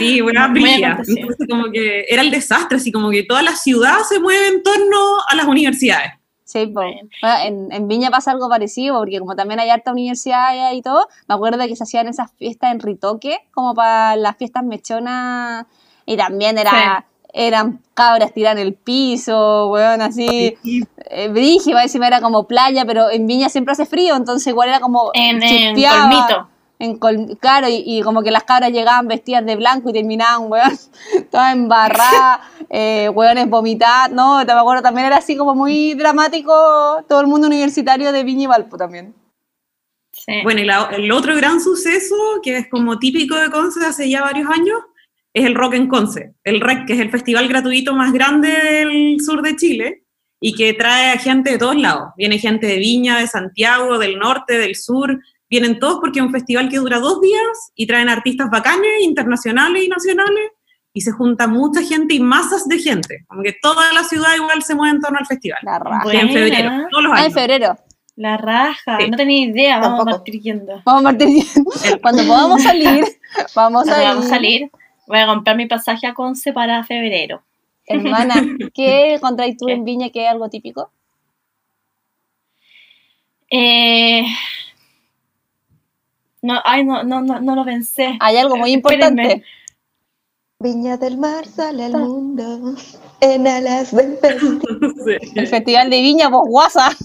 Sí, brígidas. acontecido. Entonces, como que era el desastre, así como que toda la ciudad se mueve en torno a las universidades. Sí. Bueno. Bueno, en, en Viña pasa algo parecido, porque como también hay harta universidad y todo, me acuerdo que se hacían esas fiestas en Ritoque, como para las fiestas mechonas, y también era, eran cabras tirar en el piso, weón, así, eh, brígido, encima era como playa, pero en Viña siempre hace frío, entonces igual era como En, en. Colmito. En col- claro, y, y como que las cabras llegaban vestidas de blanco y terminaban, weón, *laughs* todas embarradas, eh, weones vomitadas, no, te me acuerdo, también era así como muy dramático todo el mundo universitario de Viña y Valpo también. Sí. Bueno, y la- el otro gran suceso, que es como típico de Conce hace ya varios años, es el Rock en Conce. El REC, que es el festival gratuito más grande del sur de Chile y que trae a gente de todos lados. Viene gente de Viña, de Santiago, del norte, del sur. Vienen todos porque es un festival que dura dos días y traen artistas bacanes, internacionales y nacionales. Y se junta mucha gente y masas de gente. Como que toda la ciudad igual se mueve en torno al festival. La raja. En febrero, todos los Ah, en febrero. La raja. Sí. No tenía idea. Vamos Tampoco. a partir yendo. Vamos a partir *laughs* Cuando podamos salir, vamos a, Vamos a ir. salir. Voy a comprar mi pasaje a Conce para febrero. Hermana, *laughs* ¿qué encontráis tú ¿Qué? en Viña que es algo típico? Eh... No, ay, no, no, no, no lo pensé. Hay algo muy Espérenme. importante. Viña del Mar sale al mundo en alas del *laughs* pez. El Festival de Viña, vos guasa.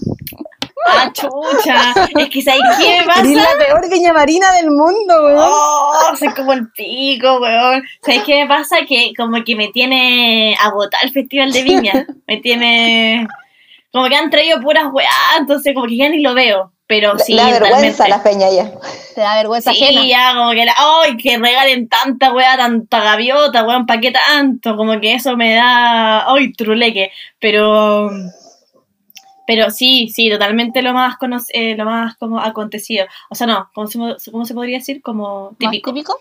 ¡Ah, chucha! Es que ¿sabes qué me pasa? la peor viña marina del mundo, weón. ¡Oh! Soy como el pico, weón. ¿Sabes qué me pasa? Que como que me tiene agotada el Festival de Viña. Me tiene... Como que han traído puras weá, entonces como que ya ni lo veo. Pero sí, le da vergüenza realmente. la feña ya. Te da vergüenza Sí, ajena. ya, como que, la, ¡ay! Que regalen tanta weá, tanta gaviota, weón, ¿pa' qué tanto? Como que eso me da, ¡ay! Truleque. Pero, pero sí, sí, totalmente lo más, eh, lo más como acontecido. O sea, no, ¿cómo se, mo- cómo se podría decir? Como ¿Más típico. típico?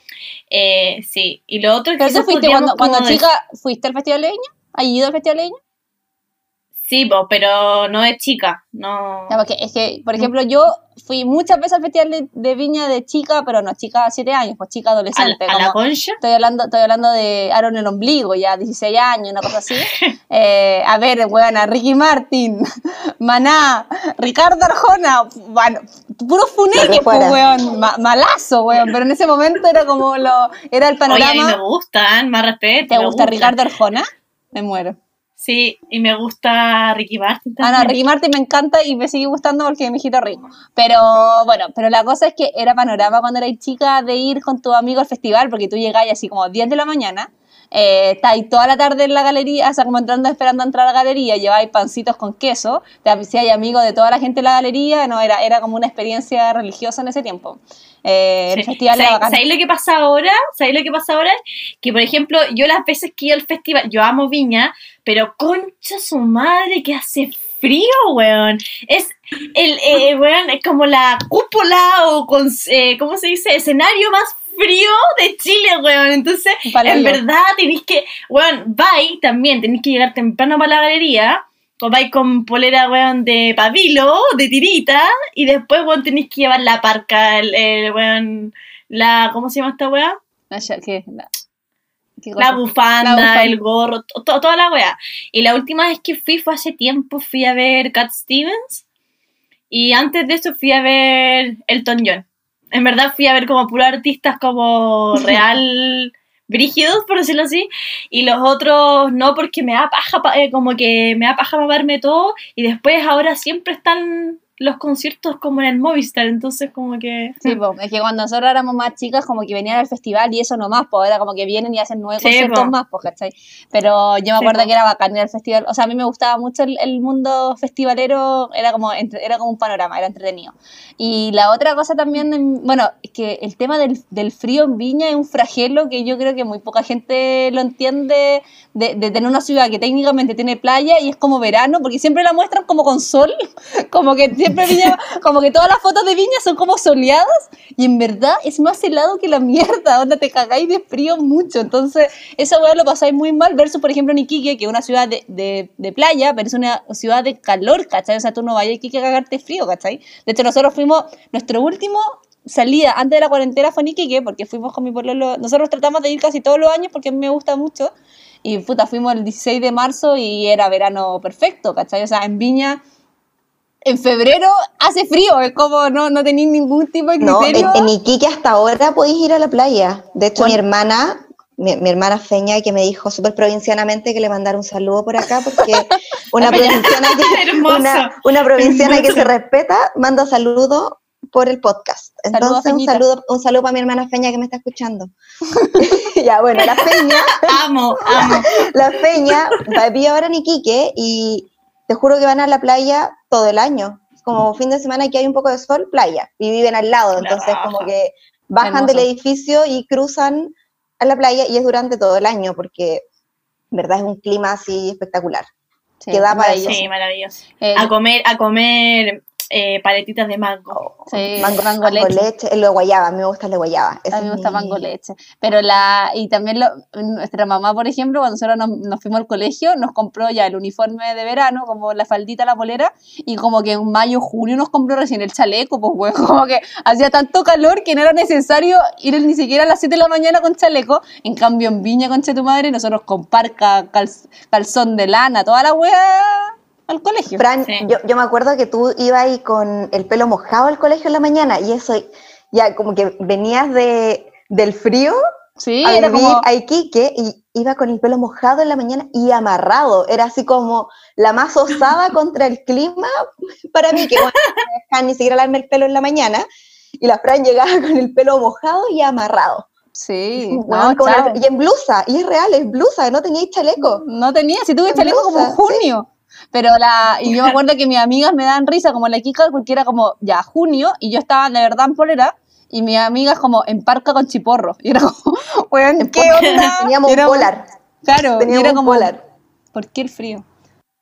Eh, sí, y lo otro Pero que tú fuiste cuando, cuando chica, ¿fuiste al Festival de Viña? ¿Has ido al Festival de Viña? Sí, po, pero no de chica, no. Ya, porque es que, por ejemplo, yo fui muchas veces al Festival de, de Viña de chica, pero no chica a 7 años, pues chica a, adolescente. a la concha. Estoy hablando, estoy hablando de Aaron el ombligo, ya 16 años, una cosa así. *laughs* Eh, a ver, weona, Ricky Martin, *laughs* Maná, Ricardo Arjona, bueno, puro funeque, que pues, weón, ma- malazo, weón, pero en ese momento era como lo, era el Oye, a mí me panorama. gustan, más respeto. ¿Te gusta. Ricardo Arjona? Me muero. Sí, y me gusta Ricky Martin Ah, también. no, Ricky Martin me encanta y me sigue gustando porque mi hijito rico. Pero bueno, pero la cosa es que era panorama cuando erais chica de ir con tu amigo al festival, porque tú llegáis así como 10 de la mañana, eh, estáis toda la tarde en la galería, o sea, como entrando, esperando entrar a la galería, lleváis pancitos con queso, te hacíais amigo de toda la gente en la galería, no, era, era como una experiencia religiosa en ese tiempo. Eh, El Sí. festival era ¿Sabéis- bacán. ¿Sabéis lo que pasa ahora? ¿Sabéis lo que pasa ahora? Que, por ejemplo, yo las veces que ido al festival, yo amo Viña, pero concha su madre que hace frío, weón. Es el, eh, weón, es como la cúpula o, con, eh, ¿cómo se dice? Escenario más frío de Chile, weón. Entonces, en verdad tenéis que, weón, vais también, tenéis que llegar temprano para la galería. O vais con polera, weón, de pabilo, de tirita, y después, weón, tenéis que llevar la parca, el, el, weón, la, ¿cómo se llama esta ya, ¿qué? La, ¿qué La bufanda, La bufanda. el gorro, to- to- toda la weá. Y la última vez que fui fue hace tiempo, fui a ver Cat Stevens, y antes de eso fui a ver Elton John. En verdad fui a ver como puros artistas como *laughs* real brígidos, por decirlo así, y los otros no, porque me da paja, pa- eh, como que me da paja mamarme todo, y después ahora siempre están los conciertos como en el Movistar, entonces como que... Sí, po, es que cuando nosotros éramos más chicas, como que venían al festival y eso nomás, pues ahora como que vienen y hacen nueve Sí, conciertos po. más, pues, ¿cachai? Pero yo me Sí, acuerdo po. que era bacán ir al festival, o sea, a mí me gustaba mucho el, el mundo festivalero, era como, era como un panorama, era entretenido. Y la otra cosa también, en- bueno, es que el tema del, del frío en Viña es un flagelo que yo creo que muy poca gente lo entiende, de, de tener una ciudad que técnicamente tiene playa y es como verano, porque siempre la muestran como con sol, *laughs* como que siempre Viña, como que todas las fotos de Viña son como soleadas y en verdad es más helado que la mierda, onda te cagáis de frío mucho, entonces esa weá lo pasáis muy mal versus por ejemplo en Iquique, que es una ciudad de, de, de playa, pero es una ciudad de calor, ¿cachai? O sea, tú no vayas a Iquique a cagarte frío, ¿cachai? De hecho nosotros fuimos, nuestro último salida antes de la cuarentena fue en Iquique, porque fuimos con mi pueblo, nosotros tratamos de ir casi todos los años porque a mí me gusta mucho, y puta, fuimos el 16 de marzo y era verano perfecto, ¿cachai? O sea, en Viña, en febrero hace frío, es como no, no tenéis ningún tipo de No, en, criterio. en Iquique hasta ahora podéis ir a la playa. De hecho, mi hermana, mi, mi hermana Feña, que me dijo súper provincianamente que le mandara un saludo por acá, porque *laughs* una provinciana que, una, una provinciana que se *laughs* respeta manda saludos por el podcast. Entonces, un saludo, un saludo para mi hermana Feña que me está escuchando. *laughs* ya, bueno, la Feña, Amo, amo. la Feña vive ahora en Iquique y te juro que van a la playa todo el año. Como fin de semana que hay un poco de sol, playa. Y viven al lado, La entonces como que bajan del edificio y cruzan a la playa y es durante todo el año porque en verdad es un clima así espectacular. Sí, que da para maravilloso. Sí, maravilloso. Eh, A comer, a comer eh, paletitas de mango. sí, mango, mango mango leche. leche, el de guayaba, a mí me gusta el de guayaba. Ese A mí me gusta mi- mango leche. Pero la, y también lo- nuestra mamá, por ejemplo, cuando nosotros nos, nos fuimos al colegio, nos compró ya el uniforme de verano, como la faldita, la polera, y como que en mayo, junio nos compró recién el chaleco, pues bueno, *laughs* como que hacía tanto calor que no era necesario ir ni siquiera a las 7 de la mañana con chaleco. En cambio, en Viña, concha tu madre, nosotros con parca, calz- calzón de lana, toda la wea al colegio. Fran, Sí. yo, yo me acuerdo que tú ibas ahí con el pelo mojado al colegio en la mañana y eso ya como que venías de, del frío Sí, a era vivir como... a Iquique y iba con el pelo mojado en la mañana y amarrado. Era así como la más osada *laughs* contra el clima para mí, que bueno, no me dejaban ni siquiera lavarme el pelo en la mañana. Y la Fran llegaba *laughs* con el pelo mojado y amarrado. Sí, no, y en blusa, y es real, es blusa, no teníais chaleco. No tenía, si tuve chaleco como en sí. Pero la, y yo me *laughs* acuerdo que mis amigas me dan risa como la Kika porque era como ya junio y yo estaba de verdad en polera y mis amigas como en parca con chiporro. Y era como, *laughs* weón, ¿qué onda? Teníamos Y era- un polar. Claro, y Teníamos era un como, polar. ¿por qué el frío?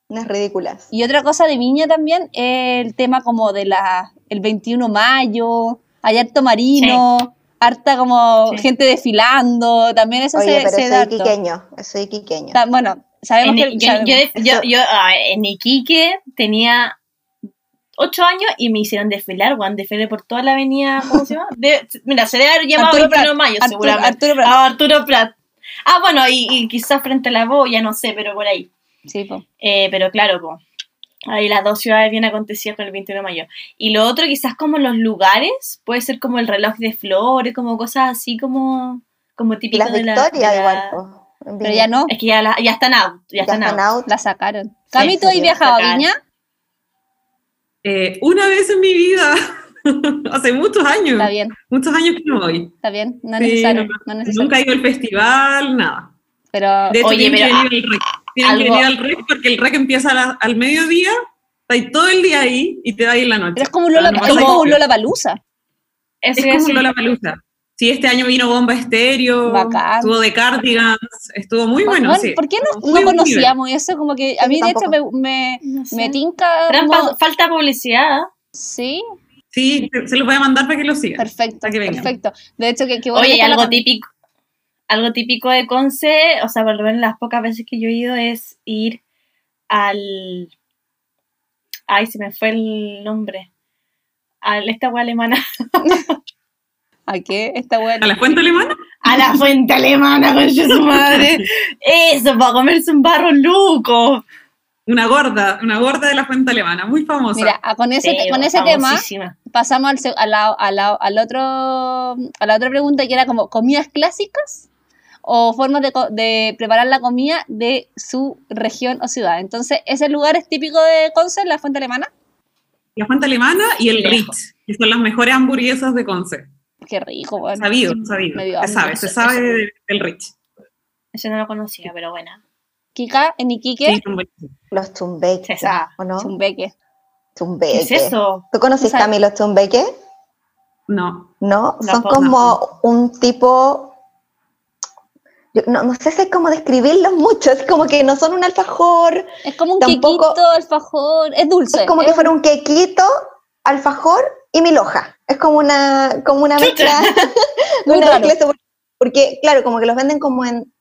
Unas ridículas. Y otra cosa de Viña también, el tema como de la, el 21 de mayo, hay harto marino, harta como Sí. gente desfilando, también eso Oye, se, pero se soy harto. iquiqueño. Soy iquiqueño. Ta- Bueno, sabemos En- que... yo, sabemos. yo- yo- Eso- yo, ah, en Iquique tenía ocho años y me hicieron desfilar, Juan, desfilé por toda la avenida, ¿cómo se llama? De- mira, se debe haber llamado Arturo 21 de Prat, mayo, Arturo- seguramente. Arturo Prat. Ah, Arturo Prat. Ah, bueno, y, y quizás frente a la boya, no sé, pero por ahí. Sí, po. Eh, pero claro, po, ahí las dos ciudades bien acontecidas con el 21 de mayo. Y lo otro, quizás como los lugares, puede ser como el reloj de flores, como cosas así como, como las de la... de la- igual. po, en Pero Viña. ya no, Es que ya, la- ya están out, ya, Ya están, están out. out. la sacaron. Cami, ¿tú has viajado a. Viña? Eh, una vez en mi vida, *laughs* hace muchos años, Está bien, muchos años que no voy. está bien, no es Sí, necesario, no, no es necesario. Nunca he ido al festival, nada. Pero De hecho, Oye, tienen pero, que venir al rec. Tienen que venir al rec porque el rec empieza a la- al mediodía, está todo el día ahí y te va a ir la noche. pero es como un Lola, Ah, no es como un. Lola Palusa. Es a como un decir. Lollapalooza. Sí, este año vino Bomba Estéreo, Bacán. estuvo de Cardigans, estuvo muy bueno, Bueno, sí. ¿Por qué no, no nivel. conocíamos eso? Como que a mí de hecho me, me, No sé. me tinca... Como- falta publicidad. Sí, Sí, se, los voy a mandar para que lo sigan. perfecto, Para que vengan. perfecto. De hecho, que, que bueno Oye, que la algo Cami. típico, algo típico de Conce, o sea, por lo menos las pocas veces que yo he ido es ir al... Ay, se me fue el nombre. Al esta agua alemana. *laughs* ¿A qué? Está ¿A bueno. la fuente alemana? A la fuente alemana, con su madre. Eso, para comerse un barro luco. Una gorda, una gorda de la fuente alemana, muy famosa. Mira, con ese, Sí, con ese tema pasamos al, a, la, a, la, al otro, a la otra pregunta que era como comidas clásicas o formas de, de preparar la comida de su región o ciudad. Entonces, ese lugar es típico de Conce, la fuente alemana. La fuente alemana y el. Ritz, que son las mejores hamburguesas de Conce. Qué rico, bueno. Sabido, sabido. Me dio Se sabe, se Eso- sabe eso. del Ritz. Eso no lo conocía, pero bueno. Kika, en Iquique, Sí. Los chumbeques, Se sabe. ¿o no? chumbeque. ¿Qué Chumbeques. es eso? ¿Tú conoces, O sea- Cami, los chumbeques? No, ¿No? Son como un tipo... yo no, no sé si es como describirlos mucho, es como que no son un alfajor, Es como un Tampoco- quequito, alfajor, es dulce. es como es que fuera un quequito, alfajor y mil hoja. Es como una, como una mezcla. *laughs* Muy una raro. mezcla de- porque, claro, como que los venden como en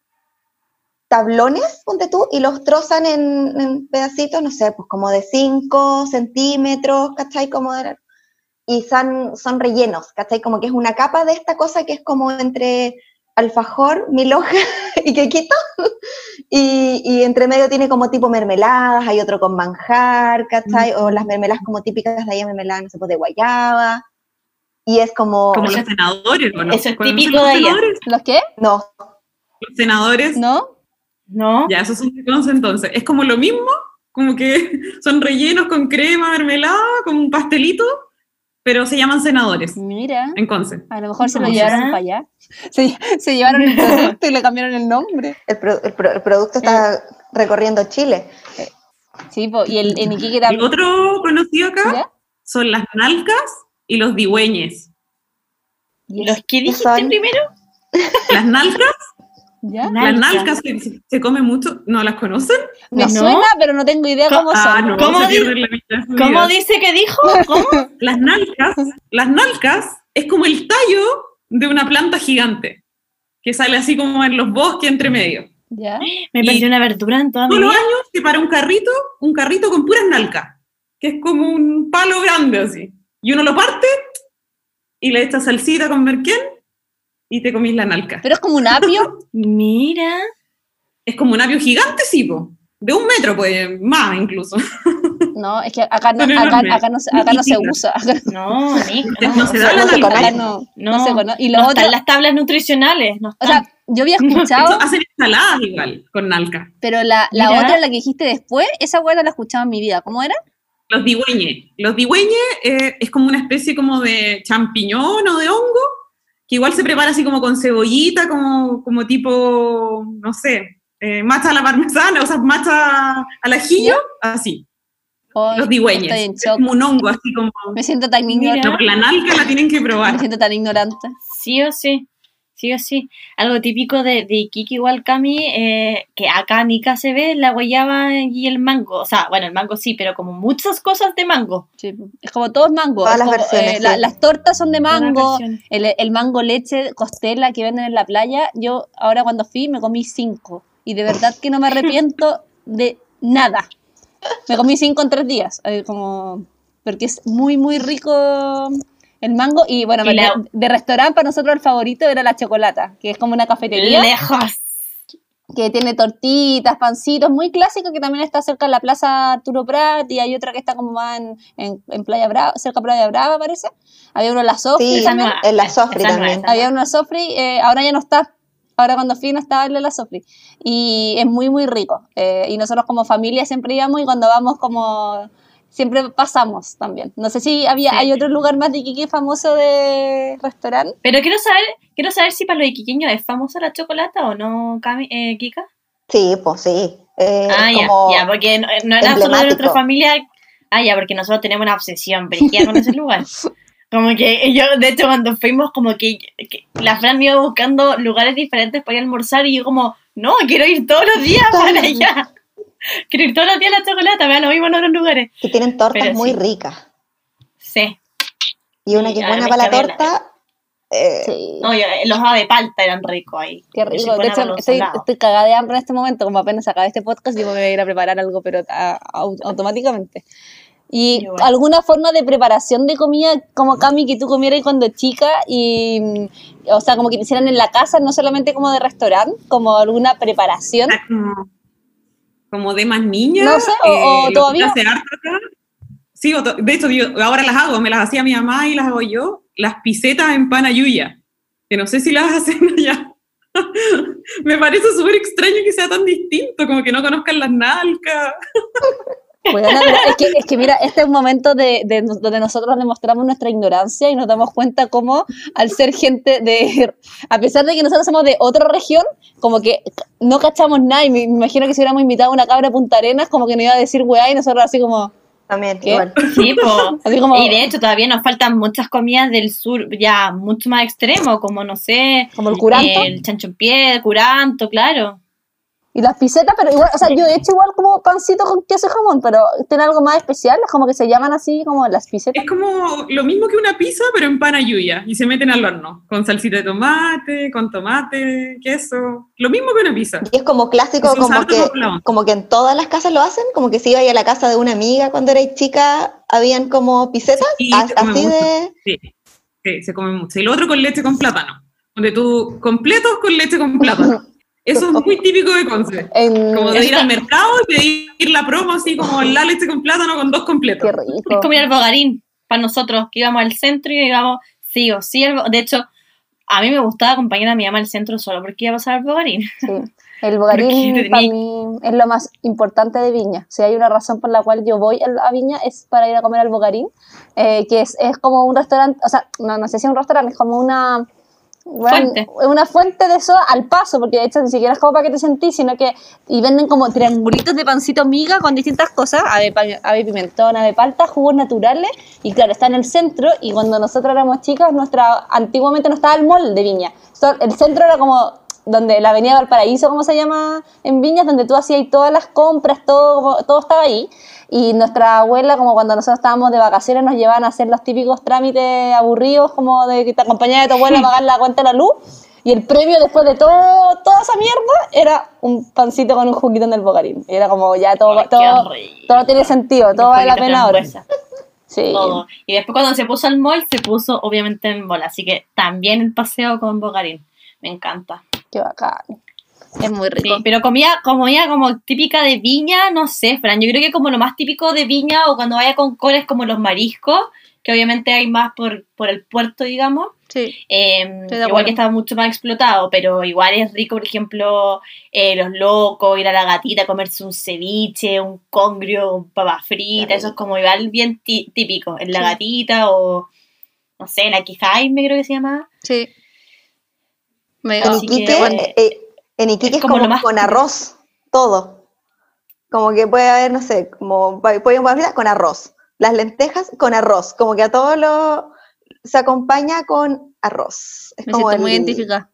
tablones, ponte tú, y los trozan en, en pedacitos, no sé, pues como de 5 centímetros, ¿cachai? Como de- y son, son rellenos, ¿cachai? Como que es una capa de esta cosa que es como entre alfajor, mil hojas *laughs* y quequito, y, y entre medio tiene como tipo mermeladas, hay otro con manjar, ¿cachai? O las mermeladas como típicas de allá, mermeladas, no sé, pues de guayaba, y es como... como los es- senadores, ¿o ¿no? eso es ¿Conocen típico los de allá. ¿Los qué? No, Los senadores, ¿No? ¿No? ya, esos son entonces. Es como lo mismo, como que *laughs* son rellenos con crema, mermelada, como un pastelito, pero se llaman senadores Mira. en Conce. A lo mejor se lo llevaron para allá. Se, se llevaron el producto y le cambiaron el nombre. el, pro- el pro- el producto está recorriendo Chile. Sí, po, y el en Iquique El también. otro conocido acá ¿Ya? son las nalcas y los digüeñes. ¿Y ¿Los que dijiste son? primero? Las nalcas, ¿Ya? las Nalcas. nalcas se, se come mucho, ¿no las conocen? Me ¿No? suena, pero no tengo idea cómo Ah, son. no, ¿Cómo se di- ¿Cómo dice que dijo? ¿Cómo? *laughs* Las nalcas, las nalcas es como el tallo de una planta gigante que sale así como en los bosques entre medio. ¿Ya? Me perdí una verdura en toda mi Todos los vida. años se para un carrito, un carrito con puras nalcas, que es como un palo grande así. Y uno lo parte y le echas salsita con merquén y te comís la nalca. Pero es como un apio. *laughs* Mira. Es como un apio gigante, sí, po. de un metro, pues, más incluso. No, es que acá no, acá, acá no, se- acá no se usa. *laughs* Acá No, no. no se da la no se nalca. no, no No, se conoce. Y lo no otro, están las tablas nutricionales. No o sea, yo había escuchado, hacen ensaladas igual, con nalca. pero la, la otra, la que dijiste después, esa hueá no la he escuchado en mi vida. ¿Cómo era? Los digüeñes. Los digüeñes eh, es como una especie como de champiñón o de hongo, que igual se prepara así como con cebollita, como, como tipo, no sé, eh, matcha a la parmesana, o sea, matcha al ajillo, así. Hoy Los digüeños. Como un hongo, así como... Me siento tan ignorante. No, la nalga la tienen que Me probar. siento tan ignorante. Sí o sí. Sí o sí. Algo típico de, de Iquique igual, Cami, eh, que acá Nica se ve la guayaba y el mango. O sea, bueno, el mango sí, pero como muchas cosas de mango. Sí, es como todo es mango. Todas es las como, versiones, eh, la- las tortas son de mango, el mango leche costela que venden en la playa. Yo ahora cuando fui me comí cinco y de verdad que no me arrepiento *laughs* de nada. Me comí cinco en tres días, eh, como porque es muy muy rico el mango y bueno, Y la- de, de restaurante para nosotros el favorito era la chocolata, que es como una cafetería Lejos. que tiene tortitas, pancitos, muy clásico, que también está cerca de la Plaza Arturo Prat, y hay otra que está como más en, en, en Playa Brava, cerca de Playa Brava, parece. Había uno en la Sofri Sí, también. en la Sofri también. Había uno en la Sofri, eh, ahora ya no está. Ahora cuando fui no estaba el de la Sofri. Y es muy, muy rico. Eh, y nosotros como familia siempre íbamos y cuando vamos como... Siempre pasamos también. No sé si había, Sí. hay otro lugar más de Iquique famoso de restaurante. Pero quiero saber, quiero saber si para los iquiqueños es famosa la chocolata o no, Cami, eh, Kika. Sí, pues sí. Eh, Ah, ya, ya, porque no, no era solo de nuestra familia. Ah, ya, porque nosotros tenemos una obsesión brígida con ese lugar. *laughs* Como que yo, de hecho, cuando fuimos, como que, que la Fran iba buscando lugares diferentes para ir a almorzar y yo como, no, quiero ir todos los días para *laughs* allá. *laughs* Quiero ir todos los días a la chocolata, vean lo mismo en otros lugares. que tienen tortas Pero muy sí. ricas. Sí. Y una que es buena para la torta. eh, Sí. No, yo- los de palta eran ricos ahí. Qué Yo rico. De hecho, estoy, cagada de hambre en este momento. Como apenas acabé este podcast, digo, me voy a ir a preparar algo, pero a- au- automáticamente. Y alguna forma de preparación de comida, como Cami, que tú comieras cuando chica, y, o sea, como que te hicieran en la casa, no solamente como de restaurante, como alguna preparación. Como, de más niña. No sé, o- que todavía- hace acá. Sí, o to- de hecho, yo ahora las hago, me las hacía mi mamá y las hago yo, las pisetas en pan ayuya, que no sé si las *laughs* hacen allá. me parece súper extraño que sea tan distinto, como que no conozcan las nalcas. *laughs* Bueno, es, que, es que mira, este es un momento de, de- donde nosotros demostramos nuestra ignorancia y nos damos cuenta cómo al ser gente de, a pesar de que nosotros somos de otra región, como que no cachamos nada y me, me imagino que si hubiéramos invitado a una cabra a Punta Arenas, como que nos iba a decir weá y nosotros así como, también, ¿Qué? igual. Sí, po. *laughs* así como, Y de hecho todavía nos faltan muchas comidas del sur ya mucho más extremo, como no sé, como el curanto. el chancho en pie, el curanto, claro. Y las pisetas, pero igual, o sea, yo he hecho igual como pancito con queso y jamón, pero tiene algo más especial, es como que se llaman así como las pisetas. Es como lo mismo que una pizza, pero en pan ayuya, y se meten al horno, con salsita de tomate, con tomate, queso, lo mismo que una pizza. Y es como clásico, como que, como que en todas las casas lo hacen, como que si iba a la casa de una amiga cuando erais chica, habían como pisetas, Sí, así mucho. de... Sí, sí, se come mucho. Y lo otro con leche con plátano, donde tú completos con leche con plátano. *laughs* Eso es muy típico de Conce. En, Como de ir al mercado y pedir la promo así como la leche con plátano con dos completos. qué rico. Es como ir al bogarín para nosotros, que íbamos al centro y íbamos sí o sí. al bo- de hecho, a mí me gustaba acompañar a mi mamá al centro solo porque iba a pasar al bogarín. Sí. *laughs* El bogarín para tenía- mí es lo más importante de Viña. Si hay una razón por la cual yo voy al- a Viña es para ir a comer al bogarín, eh, que es, es como un restaurante, o sea, no, no sé si es un restaurante, es como una... bueno, Fuente. una fuente de soda al paso, porque de hecho ni siquiera es como para que te sentís, sino que y venden como triangulitos de pancito miga con distintas cosas, ave, ave pimentón, ave palta, jugos naturales, y claro, está en el centro, y cuando nosotros éramos chicas, nuestra, antiguamente no estaba el mall de Viña, el centro era como donde la avenida Valparaíso, como se llama en Viñas, donde tú hacías todas las compras, todo, todo estaba ahí. Y nuestra abuela, como cuando nosotros estábamos de vacaciones, nos llevaban a hacer los típicos trámites aburridos, como de que te acompañaba de tu abuela a pagar la cuenta de la luz. Y el premio después de todo, toda esa mierda era un pancito con un juguito en el bocarín. Y era como ya todo, Ay, todo, todo tiene sentido, todo vale la pena ahora. Sí, todo. Y después cuando se puso al mall, se puso obviamente en bola. Así que también el paseo con bogarín. Me encanta. qué bacán. Es muy rico. Sí, pero comida, comida como típica de Viña, no sé, Fran. Yo creo que como lo más típico de Viña o cuando vaya con coles como los mariscos, que obviamente hay más por, por el puerto, digamos. Sí. Eh, de igual acuerdo. que está mucho más explotado, pero igual es rico, por ejemplo, eh, los locos, ir a la gatita, comerse un ceviche, un congrio, un papa frita, eso es como igual bien tí- típico, en la Sí. gatita o, no sé, la Quijaime creo que se llama. Sí. Me En Así que- eh, En Iquique Es como como, lo más con arroz, todo. Como que puede haber, no sé, como pollo en con arroz. Las lentejas con arroz. Como que a todo lo se acompaña con arroz. Es Me como siento muy el- identificada.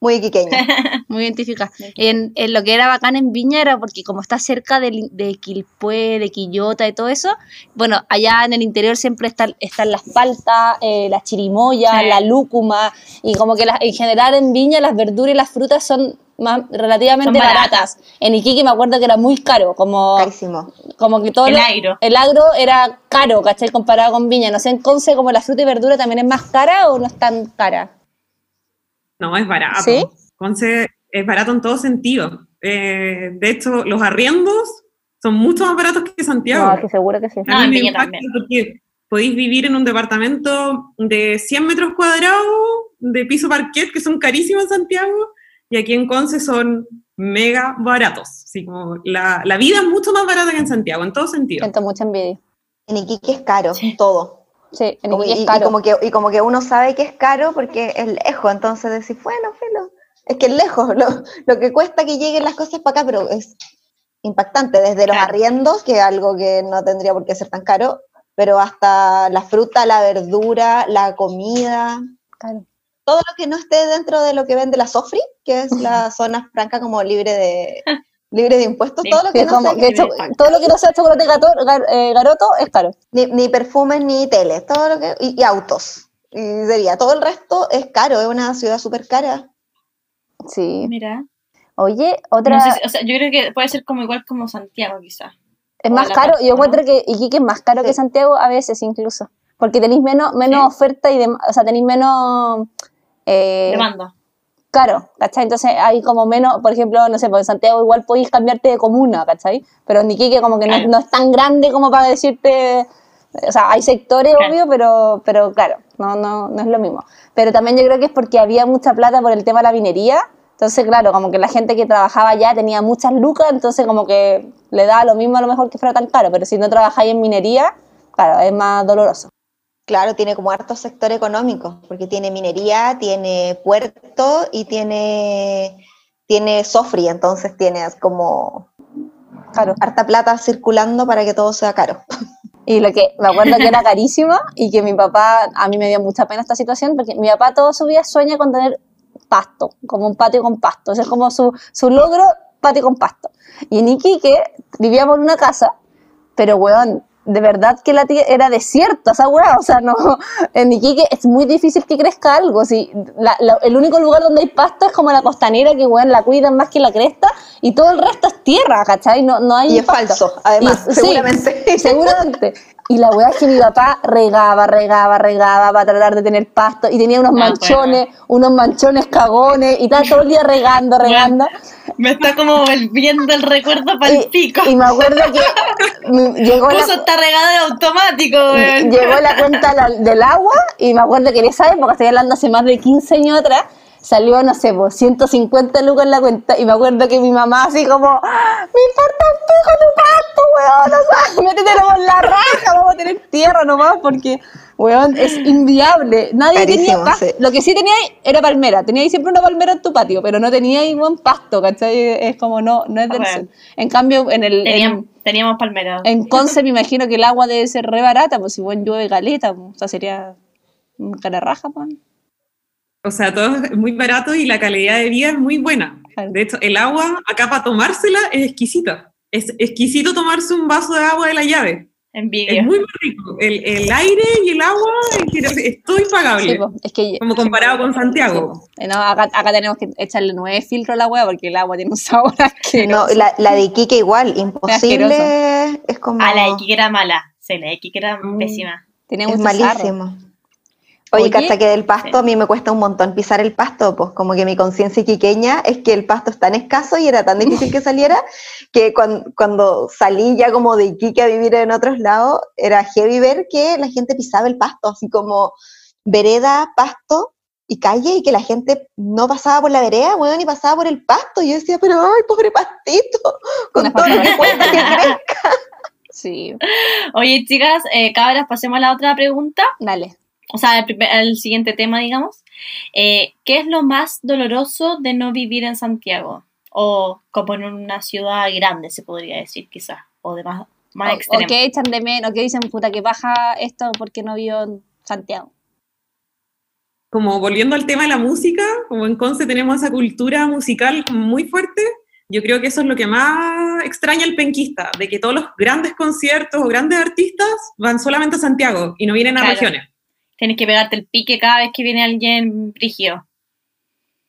Muy iquiqueña. *laughs* Muy identificada. En, en lo que era bacán en Viña era porque como está cerca del- de, Quilpué, de Quillota y todo eso, bueno, allá en el interior siempre están, están las paltas, eh, las chirimoyas, Sí. la lúcuma, y como que las- en general en Viña las verduras y las frutas son más, relativamente baratas. baratas. En Iquique me acuerdo que era muy caro, como, Carísimo. como que todo El lo- agro. el agro era caro, ¿cachai? Comparado con Viña. No sé, en Conce como la fruta y verdura también es más cara o no es tan cara. No, es barato. ¿Sí? Conce es barato en todo sentido. Eh, de hecho, los arriendos son mucho más baratos que Santiago. No, que seguro que sí. No, en Viña también. porque podéis vivir en un departamento de 100 metros cuadrados, de piso parquet, que son carísimos en Santiago, y aquí en Conce son mega baratos. Así como la, la vida es mucho más barata que en Santiago, en todo sentido. Siento mucha envidia. En Iquique es caro, Sí. todo. Sí, en Como- Iquique y, es y caro. como que, y como que uno sabe que es caro porque es lejos, entonces decís, bueno, filo, es que es lejos, lo, lo que cuesta que lleguen las cosas para acá, pero es impactante, desde los Claro. arriendos, que es algo que no tendría por qué ser tan caro, pero hasta la fruta, la verdura, la comida, Claro. Todo lo que no esté dentro de lo que vende la Sofri, que es la *laughs* zona franca como libre de, libre de impuestos, todo lo que no como sea- que todo lo que no sea chocolate gato, gar- eh, garoto es caro. ni, ni perfumes ni tele, todo lo que, y, y autos. Y sería, todo el resto es caro, es una ciudad súper cara. Sí. Mira. Oye, otra. No sé si- o sea, yo creo que puede ser como igual como Santiago, quizás. es o más caro. parte, Yo ¿no? encuentro que Iquique es más caro que. Santiago a veces incluso. Porque tenéis menos, menos ¿Sí? oferta y dem- o sea, tenéis menos. Eh, Demanda. Claro, ¿cachai? Entonces hay como menos, por ejemplo, no sé, pues en Santiago igual podéis cambiarte de comuna, ¿cachai? Pero en Iquique como que no, Claro. no es tan grande como para decirte, o sea, hay sectores, Claro. obvio, pero, pero claro, no, no, no es lo mismo. Pero también yo creo que es porque había mucha plata por el tema de la minería, entonces claro, como que la gente que trabajaba allá tenía muchas lucas, entonces como que le daba lo mismo a lo mejor que fuera tan caro, pero si no trabajáis en minería, claro, es más doloroso. Claro, tiene como harto sector económico, porque tiene minería, tiene puerto y tiene, tiene Sofri, entonces tienes como Claro. harta plata circulando para que todo sea caro. Y lo que me acuerdo que era carísimo y que mi papá, a mí me dio mucha pena esta situación, porque mi papá toda su vida sueña con tener pasto, como un patio con pasto. Ese es como su, su logro, patio con pasto. Y en Iquique vivíamos en una casa, pero weón, de verdad que la tía era desierta esa weá, o sea, no, en Iquique es muy difícil que crezca algo, si la- la- el único lugar donde hay pasto es como la costanera, que weón la cuidan más que la cresta, y todo el resto es tierra, ¿cachai? No, no hay Y es pasto. falso, además, Y- seguramente. seguramente. Y la weá es que mi papá regaba, regaba, regaba para tratar de tener pasto, y tenía unos Ah, manchones, unos manchones cagones, y estaba todo el día regando, regando. Me está como volviendo el recuerdo para el pico. Y me acuerdo que llegó la, Puso esta regadera automático, weón. llegó la cuenta del agua y me acuerdo que en esa época, estoy hablando hace más de 15 años atrás, salió, no sé, pues 150 lucas en la cuenta y me acuerdo que mi mamá así como, "Ah, me importa un pico tu pasto, weón, o sea, *laughs* métetelo por la raja, vamos a tener tierra nomás porque, weón, es inviable. Nadie tenía pasto. sí. Lo que sí tenía ahí era palmera, tenía ahí siempre una palmera en tu patio, pero no tenía ahí buen pasto, ¿cachai? Es como, no, no es del sur. En cambio, en el... en- Teníamos, palmera. en Conce me imagino que el agua debe ser re barata, pues si buen llueve galeta, pues, o sea, sería un cara raja, pues. O sea, todo es muy barato y la calidad de vida es muy buena. De hecho, el agua acá para tomársela es exquisita. Es exquisito tomarse un vaso de agua de la llave. Envidia. Es muy, rico. El, el aire y el agua es todo impagable. Sí, pues, es que como comparado con Santiago. no, acá, acá tenemos que echarle nueve filtros a la hueá porque el agua tiene un sabor *laughs* No, la, la de Iquique igual, imposible, es como... A la X era mala. Sí, la X era Mm. pésima. Tiene Es mucho sarro. Oye, Oye, hasta que del pasto a mí me cuesta un montón pisar el pasto, pues como que mi conciencia iquiqueña es que el pasto es tan escaso y era tan *laughs* difícil que saliera que cuando, cuando salí ya como de Iquique a vivir en otros lados, era heavy ver que la gente pisaba el pasto, así como vereda, pasto y calle y que la gente no pasaba por la vereda, weón, y pasaba por el pasto. Y yo decía, pero ay, pobre pastito, *laughs* con Una todo lo que cuesta que *laughs* crezca. Sí, Oye, chicas, eh, cabras, pasemos a la otra pregunta. dale. O sea, el, primer- el siguiente tema, digamos. Eh, ¿Qué es lo más doloroso de no vivir en Santiago? O como en una ciudad grande, se podría decir, quizás. O de más, más O, o extremo. que echan de menos, que dicen, puta, que baja esto porque no vivo en Santiago. como volviendo al tema de la música, como en Conce tenemos esa cultura musical muy fuerte, yo creo que eso es lo que más extraña al penquista, de que todos los grandes conciertos o grandes artistas van solamente a Santiago y no vienen a Claro. regiones. Tienes que pegarte el pique cada vez que viene alguien brigio.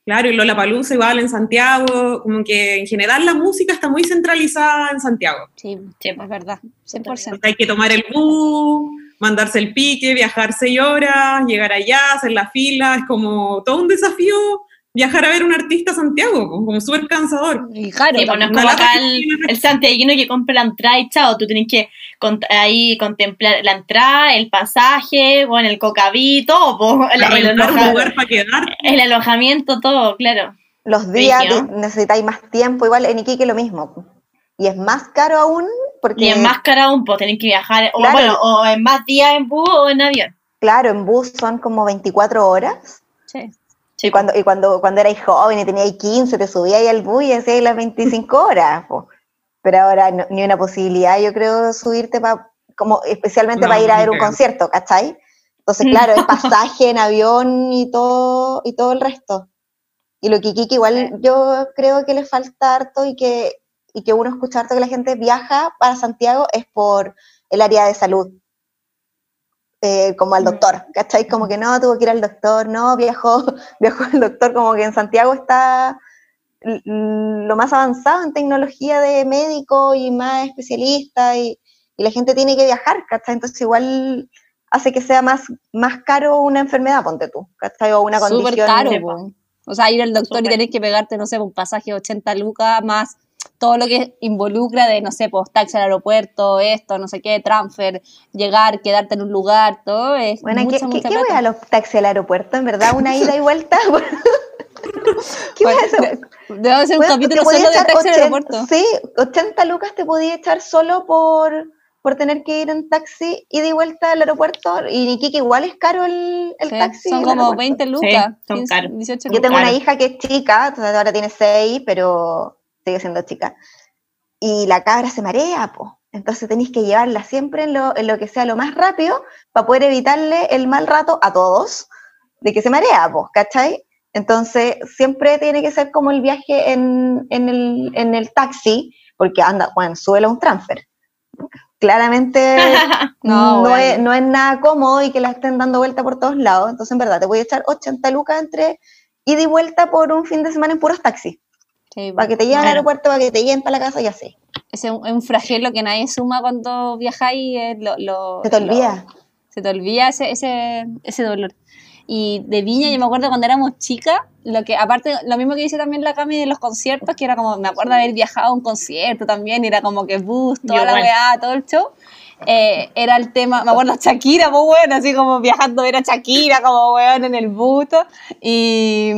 Claro, y Lollapalooza igual en Santiago, como que en general la música está muy centralizada en Santiago. Sí, Sí, es verdad, 100%. Hay que tomar el bus, mandarse el pique, viajar seis horas, llegar allá, hacer la fila, es como todo un desafío viajar a ver un artista a Santiago, como súper cansador. Y claro, Sí, pues no es como acá el, el santiaguino que compra la entrada y chao. Tú tienes que cont- ahí contemplar la entrada, el pasaje, bueno, el cocaví, todo. po. *laughs* El, lugar para quedar. el alojamiento, todo, claro. Los días de- necesitáis más tiempo, igual en Iquique lo mismo. Y es más caro aún porque, Y es más caro aún, pues tenés que viajar, o bueno, o en más días en bus o en avión. claro, en bus son como 24 horas. sí. Y cuando, y cuando, cuando erais joven y teníais 15, te subíais al bus y hacíais las 25 *laughs* horas. po. Pero ahora no- ni una posibilidad, yo creo, subirte para, como especialmente No, para ir a ver un concierto, ¿cachai? Entonces, *laughs* claro, es pasaje en avión y todo, y todo el resto. Y lo que Kiki igual yo creo que le falta harto y que, y que uno escucha harto que la gente viaja para Santiago es por el área de salud. Eh, como al doctor, ¿cachai? Como que no, tuvo que ir al doctor, no, viajó, *laughs* viajó al doctor, como que en Santiago está lo más avanzado en tecnología de médico y más especialista y, y la gente tiene que viajar, ¿cachai? Entonces igual hace que sea más, más caro una enfermedad, ponte tú, ¿cachai? O una Súper condición. caro. O sea, ir al doctor y tenés que pegarte, no sé, un pasaje de 80 lucas más todo lo que involucra de, no sé, pues taxi al aeropuerto, esto, no sé qué, transfer, llegar, quedarte en un lugar, todo es Bueno, mucha, ¿qué, mucha qué, qué voy plata. a los taxis al aeropuerto? ¿En verdad una ida y vuelta? *laughs* ¿Qué voy a hacer? Debemos hacer un Bueno, capítulo solo de taxi al 80 aeropuerto. Sí, 80 lucas te podía echar solo por, por tener que ir en taxi ida y vuelta al aeropuerto. Y ni que igual es caro el, el Sí, taxi. son como aeropuerto. 20 lucas, son 15, caros. 18 Yo lucas. tengo una hija que es chica, entonces ahora tiene 6, pero sigue siendo chica. Y la cabra se marea, po. Entonces tenéis que llevarla siempre en lo, en lo que sea lo más rápido para poder evitarle el mal rato a todos de que se marea, po, ¿cachai? Entonces siempre tiene que ser como el viaje en, en el, en el taxi, porque anda, bueno, súbelo a un transfer. Claramente *laughs* No, no, bueno. es, no es nada cómodo y que la estén dando vuelta por todos lados. Entonces, en verdad, te voy a echar 80 lucas entre ida y vuelta por un fin de semana en puros taxis. Sí, Para que te lleven al aeropuerto, para que te lleven para la casa y así. Es un, es un flagelo que nadie suma cuando viajáis. eh, lo, lo- Se te lo- olvida. se te olvida ese, ese, ese dolor. Y de Viña, yo me acuerdo cuando éramos chicas, lo que, aparte, lo mismo que dice también la Cami de los conciertos, que era como, me acuerdo haber viajado a un concierto también, y era como que bus, toda Yo la weá, todo el show. Eh, era el tema, me acuerdo Shakira, pues bueno, así como viajando a ver a Shakira, como weón en el busto. Y,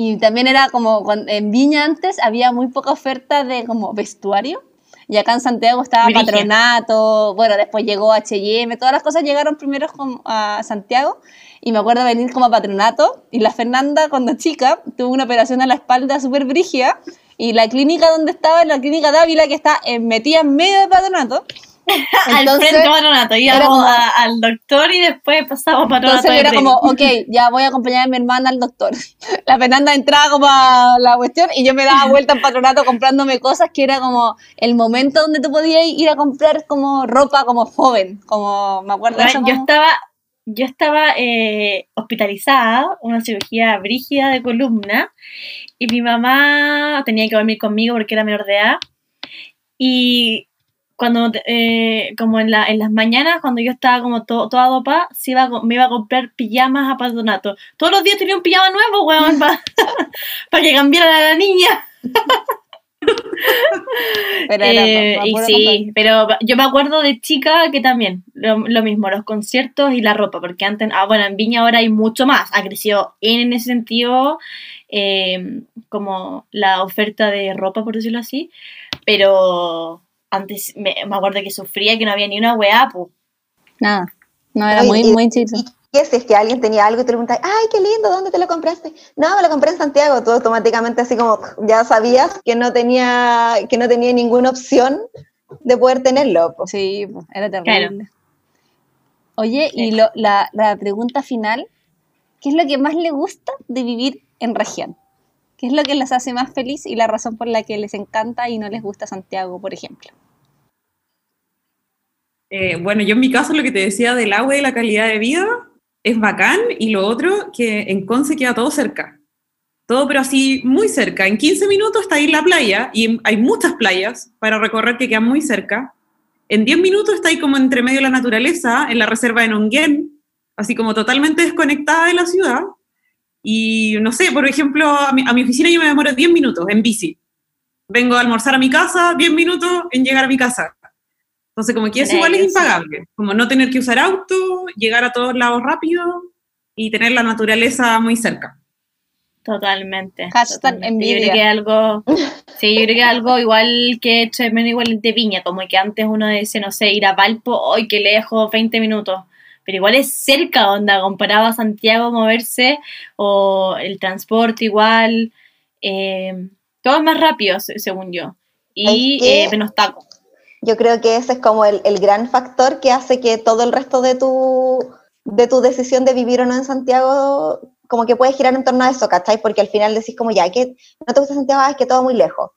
y también era como, cuando- en Viña antes había muy poca oferta de como vestuario. Y acá en Santiago estaba. Patronato, bueno, después llegó H&M, todas las cosas llegaron primero a Santiago. Y me acuerdo venir como a Patronato. Y la Fernanda, cuando chica, tuvo una operación a la espalda súper brígida. Y la clínica donde estaba, la clínica Dávila, que está metida en medio de Patronato. *laughs* al frente patronato, íbamos como- a- al doctor y después pasamos patronato. Entonces era como, ok, ya voy a acompañar a mi hermana al doctor. *laughs* La Fernanda entraba como a la cuestión y yo me daba vuelta en patronato comprándome cosas que era como el momento donde tú podías ir a comprar como ropa como joven, como me acuerdo Bueno, eso. yo estaba, yo estaba eh, hospitalizada, una cirugía brígida de columna, y mi mamá tenía que dormir conmigo porque era menor de edad. Y cuando, eh, como en, la, en las mañanas, cuando yo estaba como to- toda dopa, se iba a me iba a comprar pijamas a patronato. Todos los días tenía un pijama nuevo, weón, para *laughs* que cambiara a la niña. *laughs* pero Eh, pa- pa y sí, pero yo me acuerdo de chica que también, lo, lo mismo, los conciertos y la ropa, porque antes, ah, bueno, en Viña ahora hay mucho más, ha crecido en ese sentido eh, como la oferta de ropa, por decirlo así, pero antes me, me acuerdo que sufría que no había ni una weá, pues. Nada, no, era muy, y- muy chido. Y si es que alguien tenía algo y te preguntas, ay, qué lindo, ¿dónde te lo compraste? No, me lo compré en Santiago, tú automáticamente así como ya sabías que no tenía, que no tenía ninguna opción de poder tenerlo. po. Sí, pues, era terrible. Oye, y lo- la, la pregunta final, ¿qué es lo que más le gusta de vivir en región? ¿Qué es lo que les hace más feliz y la razón por la que les encanta y no les gusta Santiago, por ejemplo? Eh, bueno, yo en mi caso lo que te decía del agua y la calidad de vida es bacán y lo otro que en Conce queda todo cerca. Todo pero así muy cerca. En 15 minutos está ahí la playa y hay muchas playas para recorrer que quedan muy cerca. En 10 minutos está ahí como entre medio de la naturaleza, en la reserva de Nonguén, así como totalmente desconectada de la ciudad. Y no sé, por ejemplo, a mi, a mi oficina yo me demoro 10 minutos en bici. Vengo a almorzar a mi casa, 10 minutos en llegar a mi casa. Entonces, como que eso igual es impagable. Como no tener que usar auto, llegar a todos lados rápido y tener la naturaleza muy cerca. Totalmente. Hashtag totalmente. Yo envidia. creo que algo, sí, yo creo que algo igual que he hecho de menos igual de Viña, como que antes uno dice, no sé, ir a Valpo, ¡ay, qué lejos! 20 minutos. Pero igual es cerca, onda, comparado a Santiago moverse, o el transporte igual, eh, todo es más rápido, se- según yo. Y eh, menos taco. Yo creo que ese es como el, el gran factor que hace que todo el resto de tu, de tu decisión de vivir o no en Santiago, como que puedes girar en torno a eso, ¿cachai? Porque al final decís como ya, que no te gusta Santiago, Ah, es que todo muy lejos.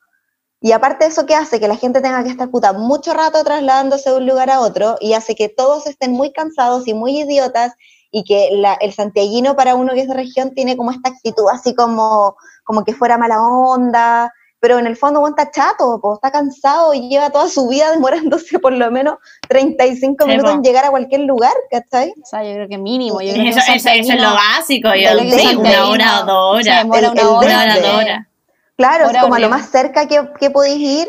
Y aparte de eso, ¿qué hace? Que la gente tenga que estar puta mucho rato trasladándose de un lugar a otro y hace que todos estén muy cansados y muy idiotas y que la- el santiaguino para uno que es de región tiene como esta actitud así como, como que fuera mala onda, pero en el fondo bueno, está chato, está cansado y lleva toda su vida demorándose por lo menos 35 Sí, minutos en llegar a cualquier lugar, ¿cachai? O sea, yo creo que mínimo. Yo creo que Eso, un eso- eso es lo básico, yo, sí, una hora o dos se horas. demora El- una el hora. Una hora, desde- dos horas. Claro, es como a lo más cerca que, que podéis ir.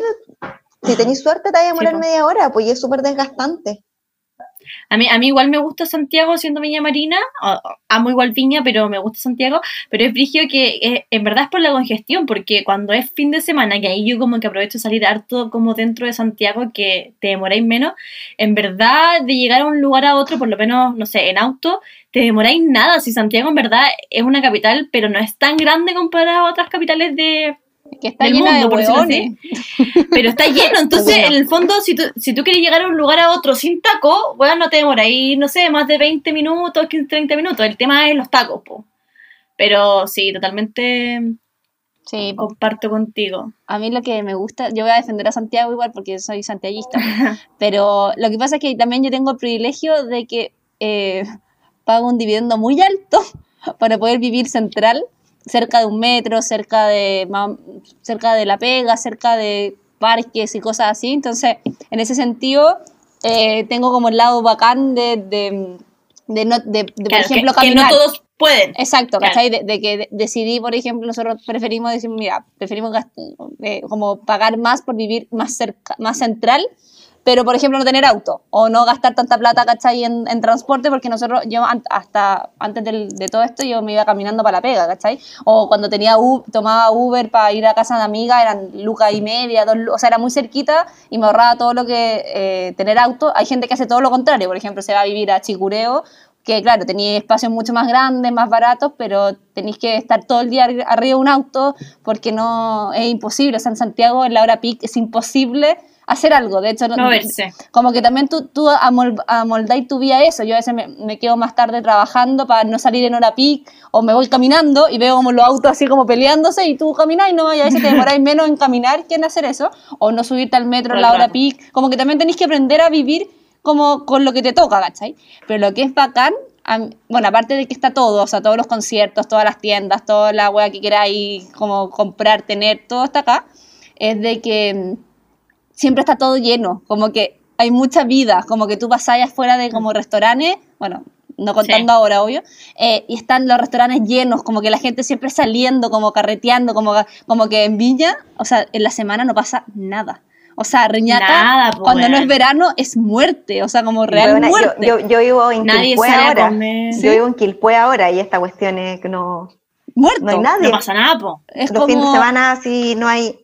Si tenéis suerte, te vas a demorar media hora, pues y es súper desgastante. A mí, a mí igual me gusta Santiago siendo Viña Marina, amo igual Viña, pero me gusta Santiago, pero es brigio que eh, en verdad es por la congestión, porque cuando es fin de semana, que ahí yo como que aprovecho de salir harto como dentro de Santiago, que te demoráis menos, en verdad de llegar a un lugar a otro, por lo menos, no sé, en auto, te demoráis nada, si Santiago en verdad es una capital, pero no es tan grande comparado a otras capitales de, Que está del llena mundo, por de hueones. pero está lleno, *laughs* entonces Bueno. en el fondo, si tú, si tú quieres llegar a un lugar a otro sin taco, bueno, no te demora ahí, no sé, más de 20 minutos, 15, 30 minutos. El tema es los tacos, po. Pero sí, totalmente Sí, comparto contigo. a mí lo que me gusta, yo voy a defender a Santiago igual porque soy santiaguista, *laughs* pero lo que pasa es que también yo tengo el privilegio de que eh, pago un dividendo muy alto *laughs* para poder vivir central, cerca de un metro, cerca de, cerca de la pega, cerca de parques y cosas así. Entonces, en ese sentido, eh, tengo como el lado bacán de, de, de no, de, de, por Claro, que- ejemplo, que, no caminar. todos pueden. Exacto, Claro. ¿cachai? De, que de- decidí, por ejemplo, nosotros preferimos decir, mira, preferimos eh, como pagar más por vivir más cerca, más central, pero por ejemplo no tener auto o no gastar tanta plata, ¿cachai? En, en transporte, porque nosotros, yo hasta antes del- de todo esto, yo me iba caminando para la pega, ¿cachai? O cuando tenía U- tomaba Uber para ir a casa de amiga, eran lucas y media, dos, o sea, era muy cerquita y me ahorraba todo lo que eh, tener auto. Hay gente que hace todo lo contrario, por ejemplo, se va a vivir a Chicureo que claro, tenía espacios mucho más grandes, más baratos, pero tenéis que estar todo el día arri- arriba de un auto porque no es imposible. O sea, en Santiago en la hora peak es imposible hacer algo. De hecho, Moverse. como que también tú, tú amol- amoldáis tu vida a eso. Yo a veces me, me quedo más tarde trabajando para no salir en hora peak o me voy caminando y veo como los autos así como peleándose y tú caminas y no, y a veces te demoráis *laughs* menos en caminar que en hacer eso o no subirte al metro en la hora peak. Como que también tenéis que aprender a vivir como con lo que te toca, ¿cachai? Pero lo que es bacán, bueno, aparte de que está todo, o sea, todos los conciertos, todas las tiendas, toda la wea que queráis como comprar, tener, todo está acá, es de que mm, siempre está todo lleno, como que hay mucha vida, como que tú pasás afuera de como restaurantes, bueno, no contando Sí. ahora, obvio, eh, y están los restaurantes llenos, como que la gente siempre saliendo, como carreteando, como, como que en Viña, o sea, en la semana no pasa nada. O sea, Reñaca, Nada, po, cuando no es verano, es muerte, o sea, como real Weona, yo, muerte. yo, yo vivo en Nadie a ahora. Yo vivo en Quilpué ahora y esta cuestión es que no, Muerto. no hay No nadie. pasa nada, po. Es Los como... fines de semana así no hay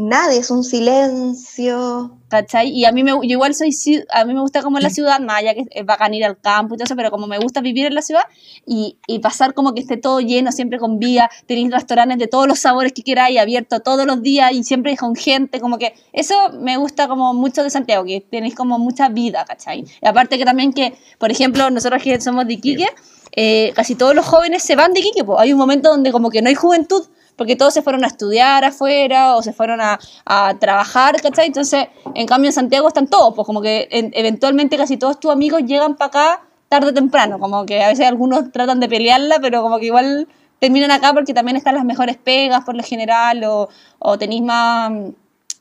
nadie, es un silencio. ¿Cachai? Y a mí me, yo igual soy, a mí me gusta como la ciudad, más allá que es bacán ir al campo y todo eso, pero como me gusta vivir en la ciudad y, y pasar como que esté todo lleno, siempre con vida, tenéis restaurantes de todos los sabores que queráis, abierto todos los días y siempre con gente, como que eso me gusta como mucho de Santiago, que tenéis como mucha vida, ¿cachai? Y aparte que también que, por ejemplo, nosotros que somos de Iquique, eh, casi todos los jóvenes se van de Iquique, pues hay un momento donde como que no hay juventud, porque todos se fueron a estudiar afuera o se fueron a, a trabajar, ¿cachai? Entonces, en cambio en Santiago están todos, pues como que en- eventualmente casi todos tus amigos llegan para acá tarde o temprano, como que a veces algunos tratan de pelearla, pero como que igual terminan acá porque también están las mejores pegas por lo general o, o tenéis más,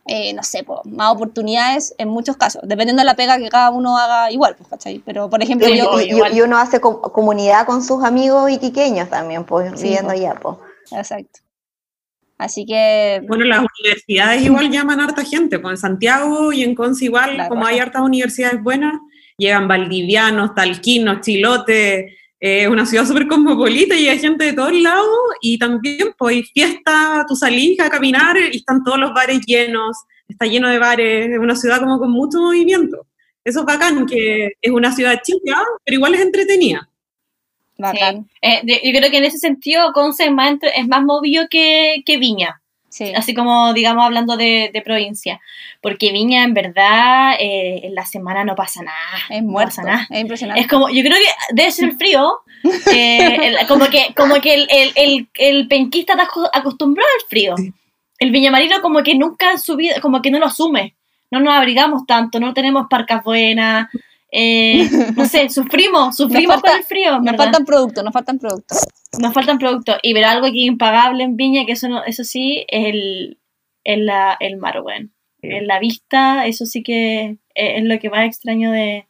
eh, no sé, pues, más oportunidades en muchos casos, dependiendo de la pega que cada uno haga igual, pues, ¿cachai? Pero, por ejemplo, Y, yo... y- y- igual. y uno hace com- comunidad con sus amigos iquiqueños también, pues, Sí, viviendo allá, pues. Exacto. Así que... Bueno, las universidades igual *laughs* llaman harta gente, pues en Santiago y en Conce igual, La como hay hartas universidades buenas, llegan valdivianos, talquinos, chilotes, eh, es una ciudad súper cosmopolita y hay gente de todos lados y también pues fiesta, tú salís a caminar y están todos los bares llenos, está lleno de bares, es una ciudad como con mucho movimiento. Eso es bacán, que es una ciudad chica, pero igual es entretenida. Bacán. Sí. Eh, de- yo creo que en ese sentido Conce es más, entre- es más movido que, que Viña, Sí. así como digamos hablando de, de provincia, porque Viña en verdad eh, en la semana no pasa nada, Es no muerto. pasa nada. Es impresionante. Es como, yo creo que debe ser el frío, *laughs* eh, el- como que, como que el, el, el, el penquista está aco- acostumbrado al frío. El viñamarino como que nunca en su vida, como que no lo asume. No nos abrigamos tanto, no tenemos parcas buenas. Eh, no sé, *laughs* sufrimos, sufrimos falta- con el frío, Nos faltan productos, nos faltan productos. Nos faltan productos. Y ver algo que es impagable en Viña, que eso no, eso sí, es el, es la, el mar. En la vista, eso sí que es, es lo que más extraño de,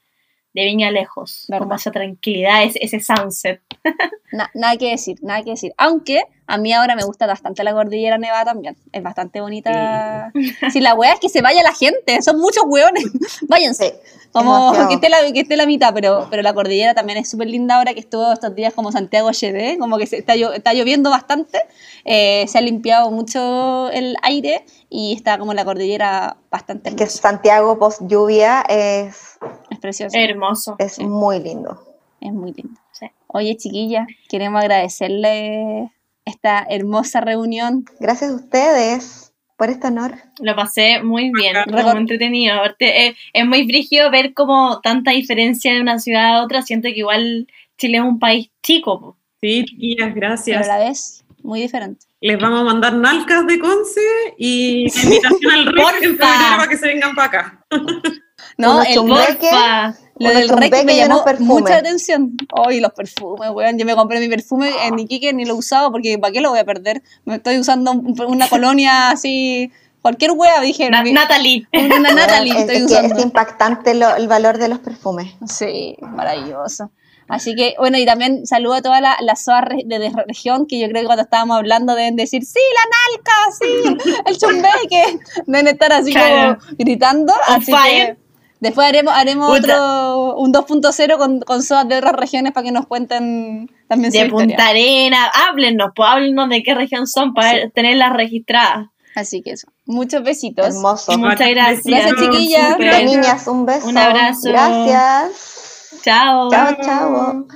de Viña lejos. ¿Verdad? Como esa tranquilidad, ese, ese sunset. *laughs* Na- nada que decir, nada que decir. Aunque a mí ahora me gusta bastante la cordillera nevada también. Es bastante bonita. Si la wea es que se vaya la gente, son muchos hueones. *laughs* Váyanse. Como que esté, la, que esté la mitad, pero, pero la cordillera también es súper linda ahora que estuvo estos días como Santiago HD, como que se está, está lloviendo bastante, eh, se ha limpiado mucho el aire y está como la cordillera bastante Es que. Santiago post lluvia es, Es precioso, Hermoso. es Sí. muy lindo. es muy lindo. Sí. Oye, chiquilla, queremos agradecerle esta hermosa reunión. Gracias a ustedes por este honor. Lo pasé muy bien, muy entretenido. Aparte, eh, es muy brígido ver como tanta diferencia de una ciudad a otra. Siento que igual Chile es un país chico. Sí, chiquillas, Pero gracias. a la vez muy diferente. Les vamos a mandar nalcas de Conce y la invitación al RIC en febrero para que se vengan para acá. *laughs* No, el. Porfa. lo del rey me llamó mucha atención. Hoy los perfumes, weón. Yo me compré mi perfume en Iquique, ni lo he usado porque ¿para qué lo voy a perder? Me estoy usando un- una colonia así, cualquier wea, dije. Na- mi- Natalie. una *laughs* Natalie es, estoy es que usando. es impactante lo- el valor de los perfumes. Sí, maravilloso. Así que, bueno, y también saludo a toda la, la SOA de, de región, que yo creo que cuando estábamos hablando deben decir, sí, la nalca, sí, el chumbeque. *laughs* Deben estar así Claro. como gritando. Así fire. que después haremos, haremos otro, un 2.0 con, con SOAs de otras regiones para que nos cuenten también su De historia. Punta Arena. Háblenos, pues háblenos de qué región son para Sí. tenerlas registradas. Así que eso. Muchos besitos. Hermoso. Y muchas gracias. Gracias, chiquillas. Niñas, un beso. Un abrazo. Gracias. Chao. Chao, chao.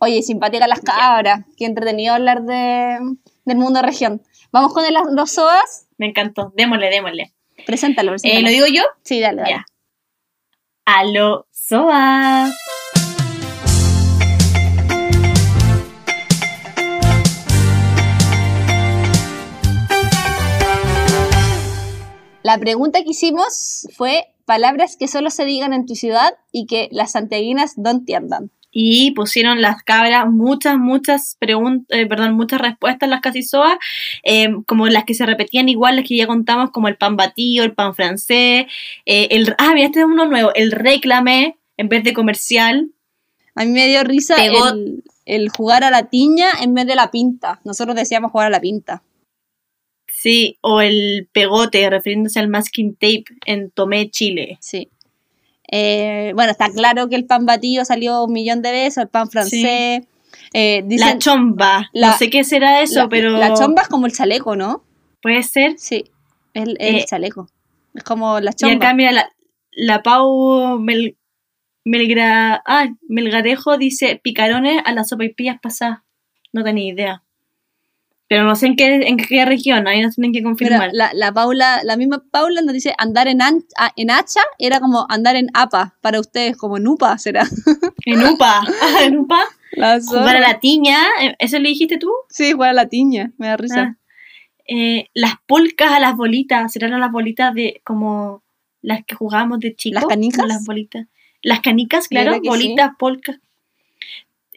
Oye, simpática las cabras. Qué entretenido hablar de, del mundo región. Vamos con el- los SOAs. Me encantó. Démosle, démosle. Preséntalo. Eh. ¿Lo digo yo? Sí, dale, dale. Ya. Aló, Soa. La pregunta que hicimos fue palabras que solo se digan en tu ciudad y que las santiaguinas no entiendan. Y pusieron las cabras muchas, muchas preguntas, perdón, muchas respuestas las casi soas, eh, como las que se repetían igual, las que ya contamos, como el pan batido, el pan francés, eh, el, ah, mira, este es uno nuevo, el réclame en vez de comercial, A mí me dio risa Pegó- el, el jugar a la tiña en vez de la pinta. Nosotros decíamos jugar a la pinta. sí, o el pegote, refiriéndose al masking tape en Tomé, Chile. Sí. Eh, bueno, está claro que el pan batido salió un millón de veces, el pan francés. Eh, dicen- la chomba, la- no sé qué será eso, la- pero La chomba es como el chaleco, ¿no? puede ser. Sí. Es el, el Eh, chaleco. Es como la Y chomba. acá, mira, la, la Pau Mel- Melgra, ah, Melgarejo dice picarones a las sopaipillas pasadas. No tenía idea. Pero no sé en qué, en qué región, ahí nos tienen que confirmar. la, la Paula, la misma Paula nos dice andar en, an- en hacha era como andar en apa para ustedes, como en upa será. *laughs* En UPA. *laughs* En UPA. La Jugar a la tiña. eh, ¿Eso lo dijiste tú? Sí, jugar a la tiña, me da risa. Ah. Eh, las polcas a las bolitas. ¿Serán las bolitas de como las que jugábamos de chicos? ¿Las canicas? Las bolitas. Las canicas, claro. Bolitas, polcas.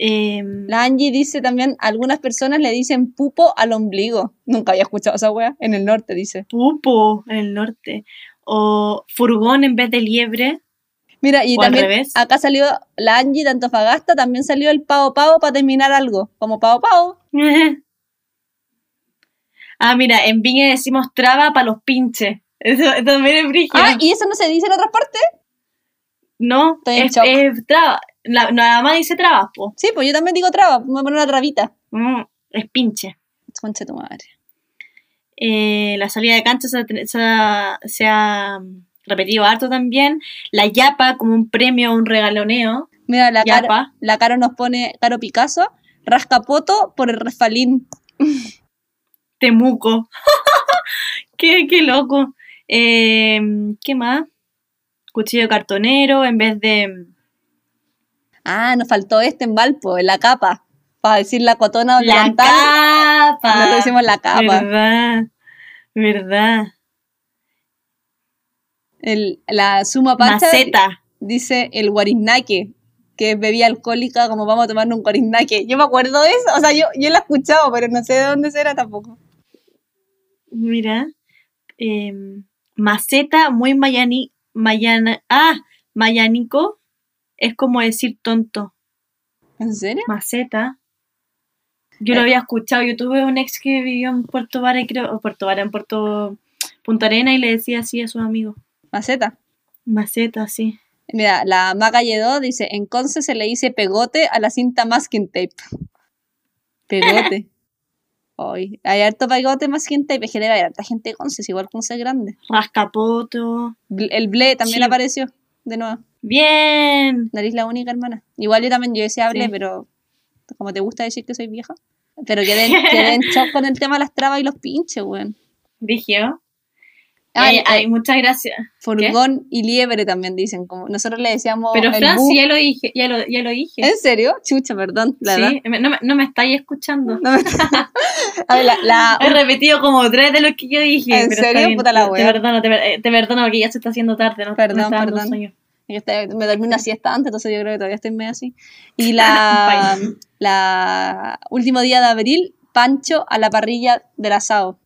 Em, La Angie dice también, algunas personas le dicen pupo al ombligo. Nunca había escuchado esa wea. En el norte dice. pupo en el norte. O furgón en vez de liebre. Mira, y O al también revés. acá salió la Angie de Antofagasta, también salió el pavo pavo para terminar algo. Como pavo pavo. *laughs* ah, mira, en Viña decimos traba para los pinches. Eso también es brígido. Ah, ¿y eso no se dice en otras partes? no, es, es traba. La- nada más dice trabas, po. Sí, pues yo también digo traba, me voy a poner una trabita. Mm, es pinche. Concha tu madre. Eh, la salida de cancha se, ha se ha, se ha, mm, repetido harto también. La yapa como un premio, un regaloneo. Mira, la Yapa. La Caro nos pone, Caro Picasso, rascapoto por el refalín. *laughs* Temuco. *laughs* qué, qué loco. Eh, ¿Qué más? Cuchillo cartonero en vez de... Ah, nos faltó este en Valpo, en la capa. Para decir la cotona La oriental. capa. Nosotros decimos la capa. Verdad, verdad. El- la suma pacha Maceta. dice el guariznaque, que es bebida alcohólica, como vamos a tomar un guariznaque. Yo me acuerdo de eso, o sea, yo, yo la he escuchado, pero no sé de dónde será tampoco. Mira. eh, maceta muy mayani, mayana, ah, mayanico. Es como decir tonto. ¿En serio? Maceta. Yo lo Eh. había escuchado. Yo tuve un ex que vivió en Puerto Vara, y creo, o Puerto Vara, en Puerto Punta Arena y le decía así a sus amigos. Maceta. Maceta, sí. Mira, la Maga Lledó dice, en Conce se le dice pegote a la cinta masking tape. Pegote. *laughs* Hoy, hay harto pegote masking tape, que debe haber harta gente de Conce, es igual Conce es grande. Rascapoto. El ble también Sí. apareció, de nuevo. Bien. Nariz la única hermana. Igual yo también, yo decía hable, Sí. pero como te gusta decir que soy vieja. Pero quedé, en- quedé en *laughs* shock con el tema de las trabas y los pinches, weón. Rigio. Ah, Eh, eh, ay, muchas gracias. Furgón y liebre también dicen, como nosotros le decíamos Pero Fran, sí, ya lo dije, ya lo, ya lo dije. ¿En serio? Chucha, perdón, la sí, no, me- no me estáis escuchando. No me- *laughs* A ver, la, la- *laughs* He repetido como tres de lo que yo dije. ¿En pero serio? Puta la te, wea. te perdono, te, eh, te perdono porque ya se está haciendo tarde. ¿no? Perdón, Me perdón. sueño. Me dormí una siesta antes, entonces yo creo que todavía estoy medio así. Y *laughs* la, la último día de abril, Pancho a la parrilla del asado.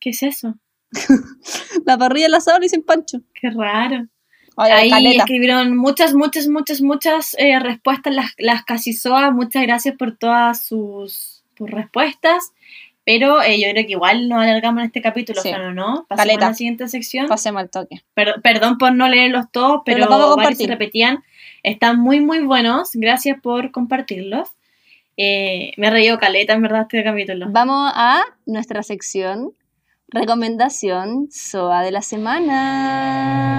¿Qué es eso? *laughs* La parrilla del asado le dicen Pancho. Qué raro. Oye, Ahí caleta. escribieron muchas, muchas, muchas, muchas eh, respuestas las, las casisoas. Muchas gracias por todas sus, sus respuestas. Pero eh, yo creo que igual nos alargamos en este capítulo, Sí. Fran, ¿o ¿no? Pasemos Caleta. a la siguiente sección. Pasemos al toque. Per- perdón por no leerlos todos, Pero pero, varios se repetían. Están muy, muy buenos. Gracias por compartirlos. Eh, me he reído caleta, en verdad, este capítulo. Vamos a nuestra sección Recomendación SOA de la semana.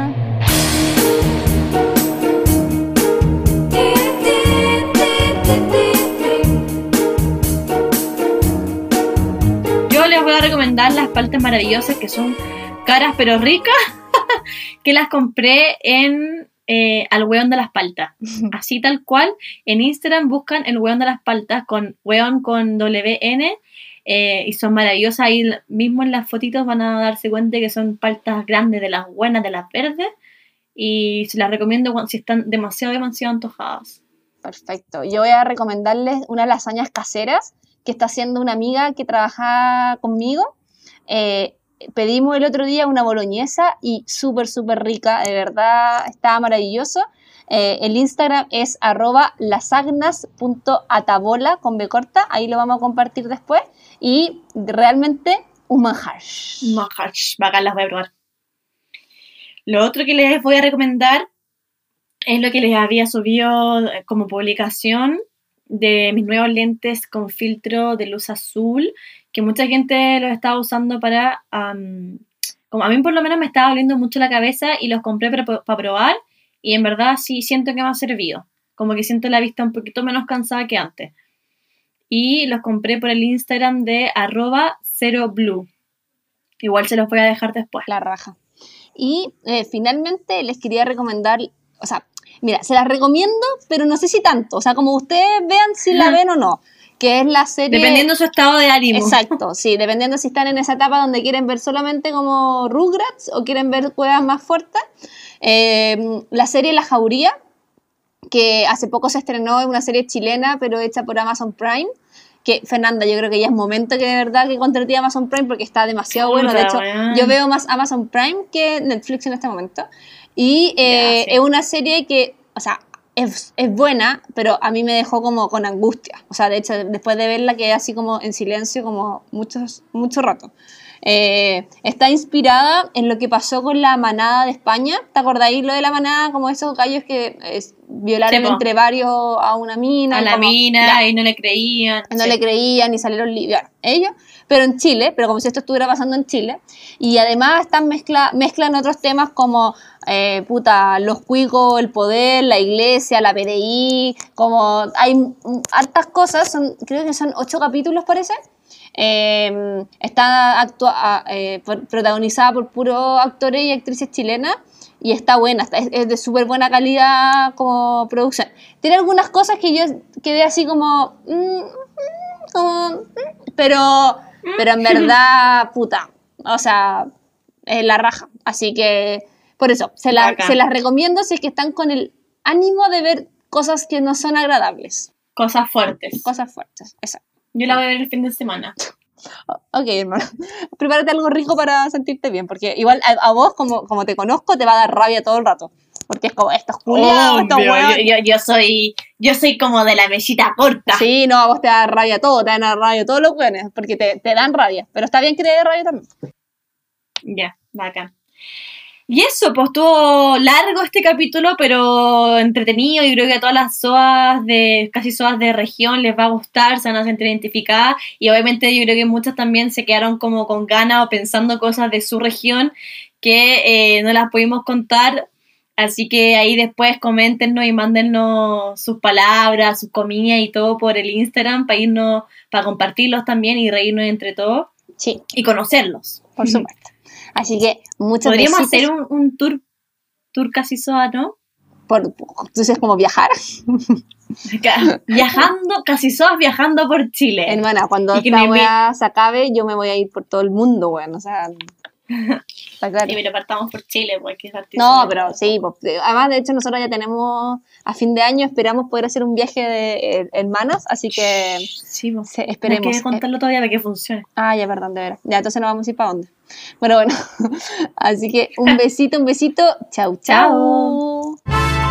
Paltas maravillosas que son caras pero ricas, *laughs* que las compré en eh, Al Weón de las Paltas. *laughs* Así tal cual, en Instagram buscan el Weón de las Paltas con Weón con WN eh, y son maravillosas. Ahí mismo en las fotitos van a darse cuenta que son paltas grandes, de las buenas, de las verdes. Y se las recomiendo si están demasiado, demasiado antojadas. Perfecto. Yo voy a recomendarles unas lasañas caseras que está haciendo una amiga que trabaja conmigo. Eh, pedimos el otro día una boloñesa y súper, súper rica, de verdad, estaba maravilloso. Eh, el Instagram es arroba lasagnas.atabola con B corta, ahí lo vamos a compartir después. Y realmente un manjar. Manjar, bacán, las voy a probar. Lo otro que les voy a recomendar es lo que les había subido como publicación de mis nuevos lentes con filtro de luz azul que mucha gente los estaba usando para, am, como a mí por lo menos me estaba doliendo mucho la cabeza y los compré para, para probar y en verdad sí siento que me ha servido, como que siento la vista un poquito menos cansada que antes. Y los compré por el Instagram de arroba cero blue. Igual se los voy a dejar después. La raja. Y eh, finalmente les quería recomendar, o sea, mira, se las recomiendo, pero no sé si tanto. O sea, como ustedes vean si la *laughs* ven o no. Que es la serie. Dependiendo su estado de ánimo. Exacto, sí, dependiendo si están en esa etapa donde quieren ver solamente como Rugrats o quieren ver cuevas más fuertes. Eh, la serie La Jauría, que hace poco se estrenó, es una serie chilena, pero hecha por Amazon Prime. Que, Fernanda, yo creo que ya es momento que de verdad que contraté Amazon Prime porque está demasiado bueno. De hecho, yo veo más Amazon Prime que Netflix en este momento. Y eh, Ya, sí. es una serie que, o sea, es, es buena, pero a mí me dejó como con angustia. O sea, de hecho, después de verla quedé así como en silencio como muchos, mucho rato. Eh, está inspirada en lo que pasó con la manada de España. ¿Te acordáis lo de la manada? Como esos gallos que eh, violaron Sí, entre varios a una mina. A la como- mina Ya, y no le creían. no Sí. le creían ni salieron libres. Ellos, pero en Chile, pero como si esto estuviera pasando en Chile. Y además están mezcla, mezclan otros temas como, eh, puta, los cuicos, el poder, la iglesia, la PDI, como hay hartas cosas, son, creo que son ocho capítulos parece. Eh, está actua- eh, protagonizada por puros actores y actrices chilenas y está buena, está- es, es de súper buena calidad como producción. Tiene algunas cosas que yo quedé así como... mm, mm, como, mm, pero, pero en verdad, *laughs* puta, o sea, es la raja. Así que, por eso, se, la- se las recomiendo si es que están con el ánimo de ver cosas que no son agradables, Cosas fuertes. cosas fuertes. Exacto. Yo la voy a ver el fin de semana. *laughs* Ok, hermano. *laughs* Prepárate algo rico para sentirte bien, porque igual a, a vos, como, como te conozco, te va a dar rabia todo el rato. Porque es como, estos culiados, estos hueones. yo, yo, yo soy yo soy como de la mesita corta. Sí, no, a vos te da rabia todo, te dan rabia todos los hueones, porque te, te dan rabia. Pero está bien que te dé rabia también. Ya, bacán. Y eso, pues estuvo largo este capítulo, pero entretenido. Y creo que a todas las SOAS de, casi SOAS de región les va a gustar, se van a sentir identificadas. Y obviamente yo creo que muchas también se quedaron como con ganas o pensando cosas de su región que eh, no las pudimos contar, así que ahí después coméntenos y mándennos sus palabras, sus comidas y todo por el Instagram para irnos, para compartirlos también y reírnos entre todos. Sí, y conocerlos. por supuesto. Así que muchas Podríamos besitos hacer un, un tour, tour casi soa, ¿no? Por, dices como viajar. *laughs* Viajando, casi soas viajando por Chile. Hermana, cuando esta me se acabe, yo me voy a ir por todo el mundo, weón. O sea, *laughs* está claro. Y pero partamos por Chile, porque que partir No, pero sí, pues, de- además de hecho nosotros ya tenemos, a fin de año esperamos poder hacer un viaje de eh, hermanas, así que Sí, pues. se- Hay esperemos. que contarlo todavía para que funcione. Ah, ya, perdón, de veras. Ya, entonces nos vamos a ir para dónde. Bueno, bueno, *laughs* así que un *laughs* besito, un besito. Chau, chau. Chao.